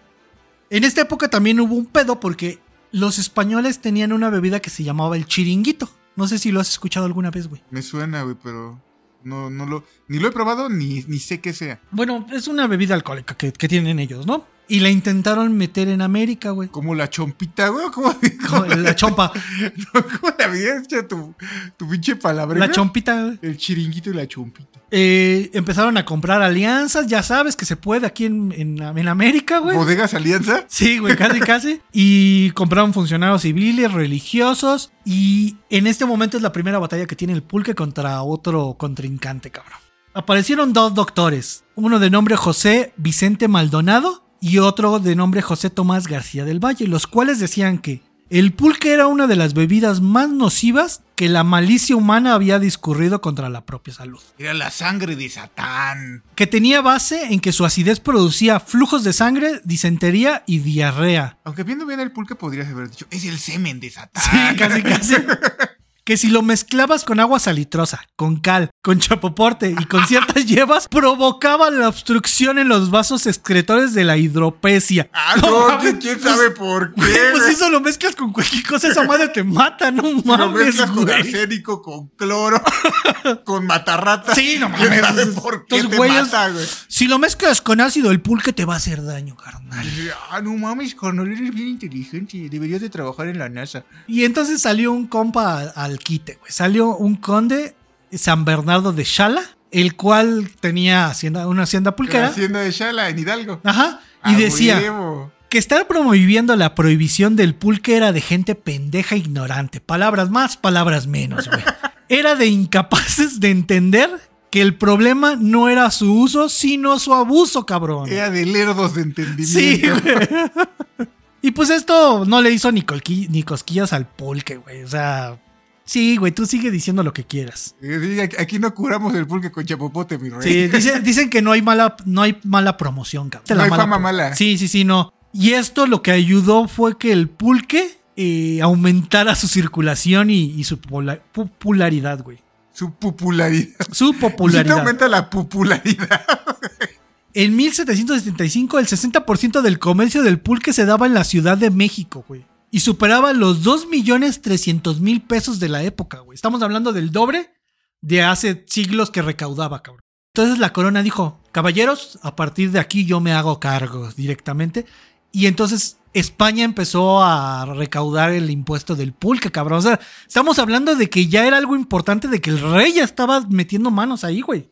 En esta época también hubo un pedo porque los españoles tenían una bebida que se llamaba el chiringuito. No sé si lo has escuchado alguna vez, güey. Me suena, güey, pero no, no lo. Ni lo he probado ni, ni sé qué sea. Bueno, es una bebida alcohólica que, que tienen ellos, ¿no? Y la intentaron meter en América, güey. Como la chompita, güey. ¿Cómo, (laughs) Como La chompa. (laughs) cómo la habías hecho tu, tu pinche palabra? La chompita. güey. El chiringuito y la chompita. Eh, empezaron a comprar alianzas, ya sabes que se puede aquí en, en- en América, güey. ¿Bodegas Alianza? Sí, güey, casi, (laughs) casi. Y compraron funcionarios civiles, religiosos. Y en este momento es la primera batalla que tiene el pulque contra otro contrincante, cabrón. Aparecieron dos doctores, uno de nombre José Vicente Maldonado y otro de nombre José Tomás García del Valle, los cuales decían que el pulque era una de las bebidas más nocivas que la malicia humana había discurrido contra la propia salud Era la sangre de Satán. que tenía base en que su acidez producía flujos de sangre, disentería y diarrea. Aunque viendo bien el pulque podrías haber dicho, es el semen de Satán. Sí, casi, casi. (laughs) Que si lo mezclabas con agua salitrosa, con cal, con chapoporte y con ciertas (laughs) hierbas, provocaba la obstrucción en los vasos excretores de la hidropecia. Ah, No no, mames, ¿quién pues- sabe por qué? Güey, pues eso lo mezclas con cualquier cosa, esa madre te mata, no Lo mames, mezclas con arsénico, con cloro, (laughs) con matarrata. Sí, no (laughs) ¿Quién mames. sabe por qué Estos te güeyes- mata, güey? Si lo mezclas con ácido, el pulque te va a hacer daño, carnal. Ah, no mames, carnal, eres bien inteligente. Deberías de trabajar en la NASA. Y entonces salió un compa al, al quite, güey. Salió un conde San Bernardo de Chala, el cual tenía hacienda, una hacienda pulquera. hacienda de Shala, en Hidalgo. Ajá. Y decía huevo. que estar promoviendo la prohibición del pulque era de gente pendeja e ignorante. Palabras más, palabras menos, güey. (laughs) Era de incapaces de entender que el problema no era su uso, sino su abuso, cabrón. Era de lerdos de entendimiento. Sí, güey. (laughs) Y pues esto no le hizo ni, ni cosquillas al pulque, güey. O sea, sí, güey, tú sigue diciendo lo que quieras. Aquí- no curamos el pulque con chapopote, mi rey. Sí, (laughs) dice- dicen que no hay mala, no hay mala promoción, cabrón. No La hay mala fama mala. Sí, sí, sí, no. Y esto lo que ayudó fue que el pulque eh, aumentara su circulación y, y su popularidad, güey. Su popularidad. Su Sí te popularidad. aumenta la popularidad. (laughs) En 1775, el 60% del comercio del pulque se daba en la Ciudad de México, güey. Y superaba los 2.300.000 pesos de la época, güey. Estamos hablando del doble de hace siglos que recaudaba, cabrón. Entonces la corona dijo, caballeros, a partir de aquí yo me hago cargo directamente. Y entonces España empezó a recaudar el impuesto del pulque, cabrón. O sea, estamos hablando de que ya era algo importante, de que el rey ya estaba metiendo manos ahí, güey.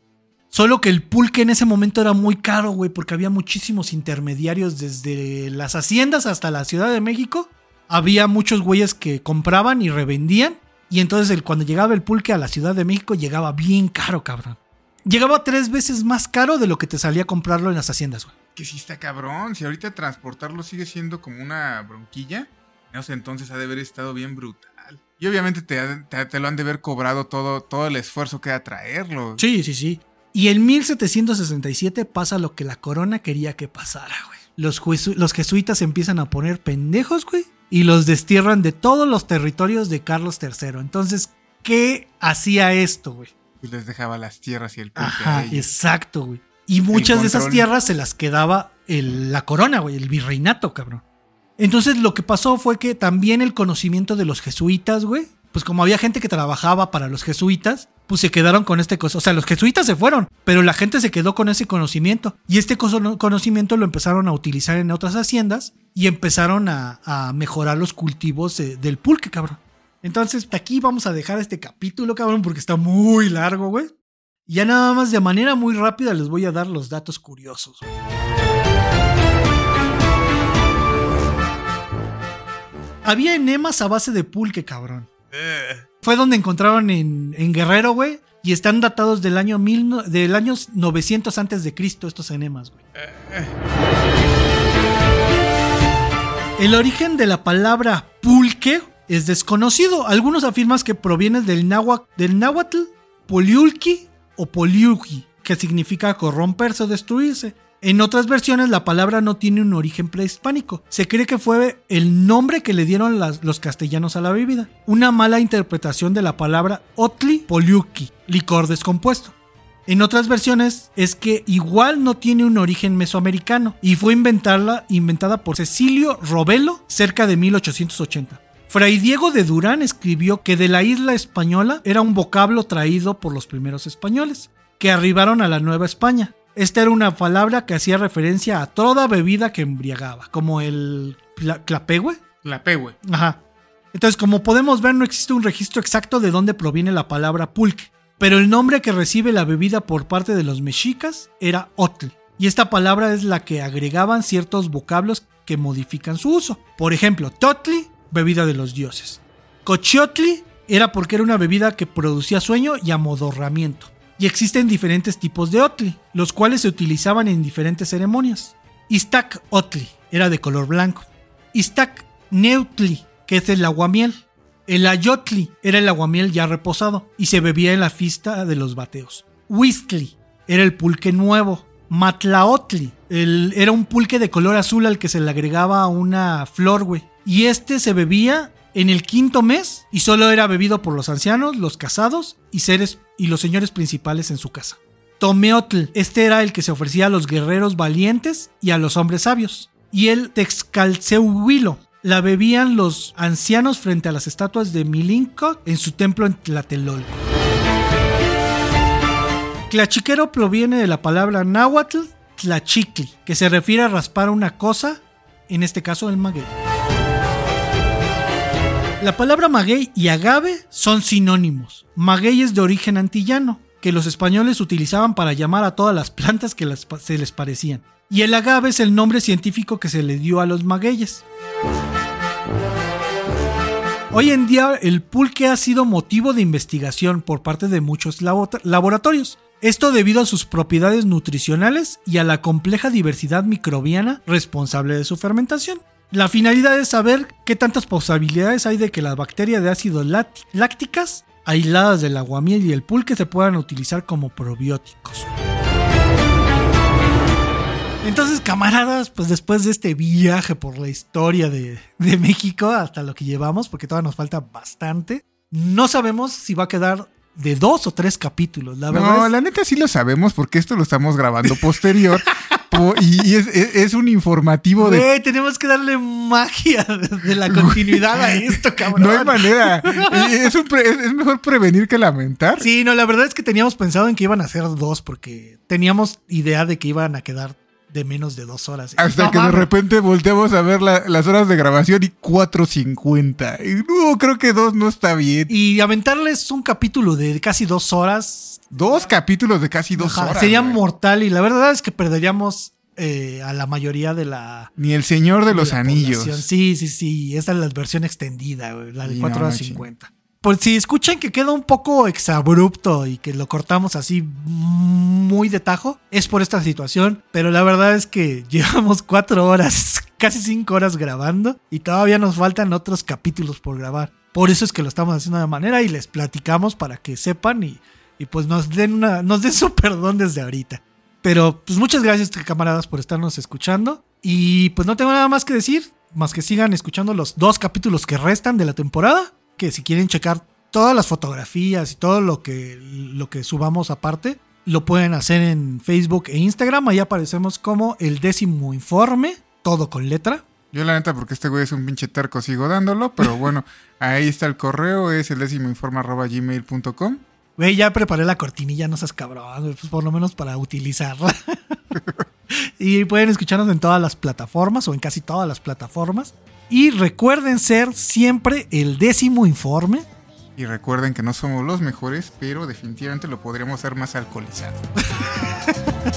Solo que el pulque en ese momento era muy caro, güey, porque había muchísimos intermediarios desde las haciendas hasta la Ciudad de México. Había muchos güeyes que compraban y revendían. Y entonces el, cuando llegaba el pulque a la Ciudad de México llegaba bien caro, cabrón. Llegaba tres veces más caro de lo que te salía comprarlo en las haciendas, güey. Que sí está cabrón. Si ahorita transportarlo sigue siendo como una bronquilla, no sé, entonces ha de haber estado bien brutal. Y obviamente te, ha- te- te lo han de haber cobrado todo, todo el esfuerzo que da traerlo. Sí, sí, sí. Y en 1767 pasa lo que la corona quería que pasara, güey. Los, los jesuitas empiezan a poner pendejos, güey. Y los destierran de todos los territorios de Carlos III. Entonces, ¿qué hacía esto, güey? Y les dejaba las tierras y el pulque Ajá, exacto, güey. Y muchas de esas tierras se las quedaba el- la corona, güey, el virreinato, cabrón. Entonces lo que pasó fue que también el conocimiento de los jesuitas, güey, pues como había gente que trabajaba para los jesuitas, pues se quedaron con este cosa. O sea, los jesuitas se fueron, pero la gente se quedó con ese conocimiento. Y este conocimiento lo empezaron a utilizar en otras haciendas y empezaron a, mejorar los cultivos eh, del pulque, cabrón. Entonces, aquí vamos a dejar este capítulo, cabrón, porque está muy largo, güey. Ya nada más de manera muy rápida les voy a dar los datos curiosos. Había enemas a base de pulque, cabrón. Fue donde encontraron en, en Guerrero, güey. Y están datados del año, mil, del año 900 antes de Cristo estos enemas, güey. El origen de la palabra pulque es desconocido. Algunos afirman que proviene del náhuatl, del poliulki o poliuki, que significa corromperse o destruirse. En otras versiones la palabra no tiene un origen prehispánico. Se cree que fue el nombre que le dieron las- los castellanos a la bebida. Una mala interpretación de la palabra otli poliuki, licor descompuesto. En otras versiones es que igual no tiene un origen mesoamericano y fue inventada por Cecilio Robelo cerca de 1880. Fray Diego de Durán escribió que de la isla española era un vocablo traído por los primeros españoles, que arribaron a la Nueva España. Esta era una palabra que hacía referencia a toda bebida que embriagaba, como el clapehue. Güey. Ajá. Entonces, como podemos ver, no existe un registro exacto de dónde proviene la palabra pulque, pero el nombre que recibe la bebida por parte de los mexicas era otl, y esta palabra es la que agregaban ciertos vocablos que modifican su uso. Por ejemplo, totli, bebida de los dioses. Cochiotli era porque era una bebida que producía sueño y amodorramiento. Y existen diferentes tipos de otli, los cuales se utilizaban en diferentes ceremonias. Istak otli era de color blanco. Istak Neutli, que es el aguamiel. El ayotli era el aguamiel ya reposado y se bebía en la fiesta de los bateos. Whistli era el pulque nuevo. Matlaotli era un pulque de color azul al que se le agregaba una flor, güey. Y este se bebía en el quinto mes y solo era bebido por los ancianos, los casados y seres y los señores principales en su casa. Tomeotl, este era el que se ofrecía a los guerreros valientes y a los hombres sabios. Y el Texcalcehuilo, la bebían los ancianos frente a las estatuas de Milinco en su templo en Tlatelolco. Tlachiquero proviene de la palabra náhuatl tlachicli, que se refiere a raspar una cosa, en este caso el maguey. La palabra maguey y agave son sinónimos. Maguey es de origen antillano, que los españoles utilizaban para llamar a todas las plantas que se les parecían. Y el agave es el nombre científico que se le dio a los magueyes. Hoy en día el pulque ha sido motivo de investigación por parte de muchos labo- laboratorios. Esto debido a sus propiedades nutricionales y a la compleja diversidad microbiana responsable de su fermentación. La finalidad es saber qué tantas posibilidades hay de que las bacterias de ácido láct- lácticas aisladas del aguamiel y el pulque se puedan utilizar como probióticos. Entonces, camaradas, pues después de este viaje por la historia de, de México hasta lo que llevamos, porque todavía nos falta bastante, no sabemos si va a quedar de dos o tres capítulos. La verdad No, es- la neta sí lo sabemos porque esto lo estamos grabando posterior. (laughs) y y es, es- es un informativo de. Güey, tenemos que darle magia de, la continuidad a esto, (laughs) cabrón. No hay manera. Es, un pre- es- es mejor prevenir que lamentar. Sí, no, la verdad es que teníamos pensado en que iban a ser dos, porque teníamos idea de que iban a quedar de menos de dos horas. Hasta No que de repente volteamos a ver la- las horas de grabación y 4.50. Y no, creo que dos no está bien. Y aventarles un capítulo de casi dos horas. Dos capítulos de casi dos ajá, horas. sería güey. mortal. Y la verdad es que perderíamos eh, a la mayoría de la. Ni el Señor de los Anillos. población. Sí, sí, sí. Esa es la versión extendida, güey, la de Sí, 4 no, horas no, 50. Pues si escuchan que queda un poco exabrupto y que lo cortamos así muy de tajo, es por esta situación. Pero la verdad es que (laughs) llevamos cuatro horas, casi cinco horas grabando y todavía nos faltan otros capítulos por grabar. Por eso es que lo estamos haciendo de manera y les platicamos para que sepan y, y pues nos den, una, nos den su (laughs) perdón desde ahorita. Pero pues muchas gracias camaradas por estarnos escuchando. Y pues no tengo nada más que decir, más que sigan escuchando los dos capítulos que restan de la temporada. Que si quieren checar todas las fotografías y todo lo que, lo que subamos aparte, lo pueden hacer en Facebook e Instagram. Ahí aparecemos como el décimo informe, todo con letra. Yo la neta, porque este güey es un pinche terco, sigo dándolo. Pero (laughs) bueno, ahí está el correo, es el décimo informe arroba gmail.com. Güey, ya preparé la cortinilla, no seas cabrón, pues por lo menos para utilizarla. (laughs) y pueden escucharnos en todas las plataformas o en casi todas las plataformas. Y recuerden ser siempre el décimo informe. Y recuerden que no somos los mejores, pero definitivamente lo podríamos hacer más alcoholizado. (laughs)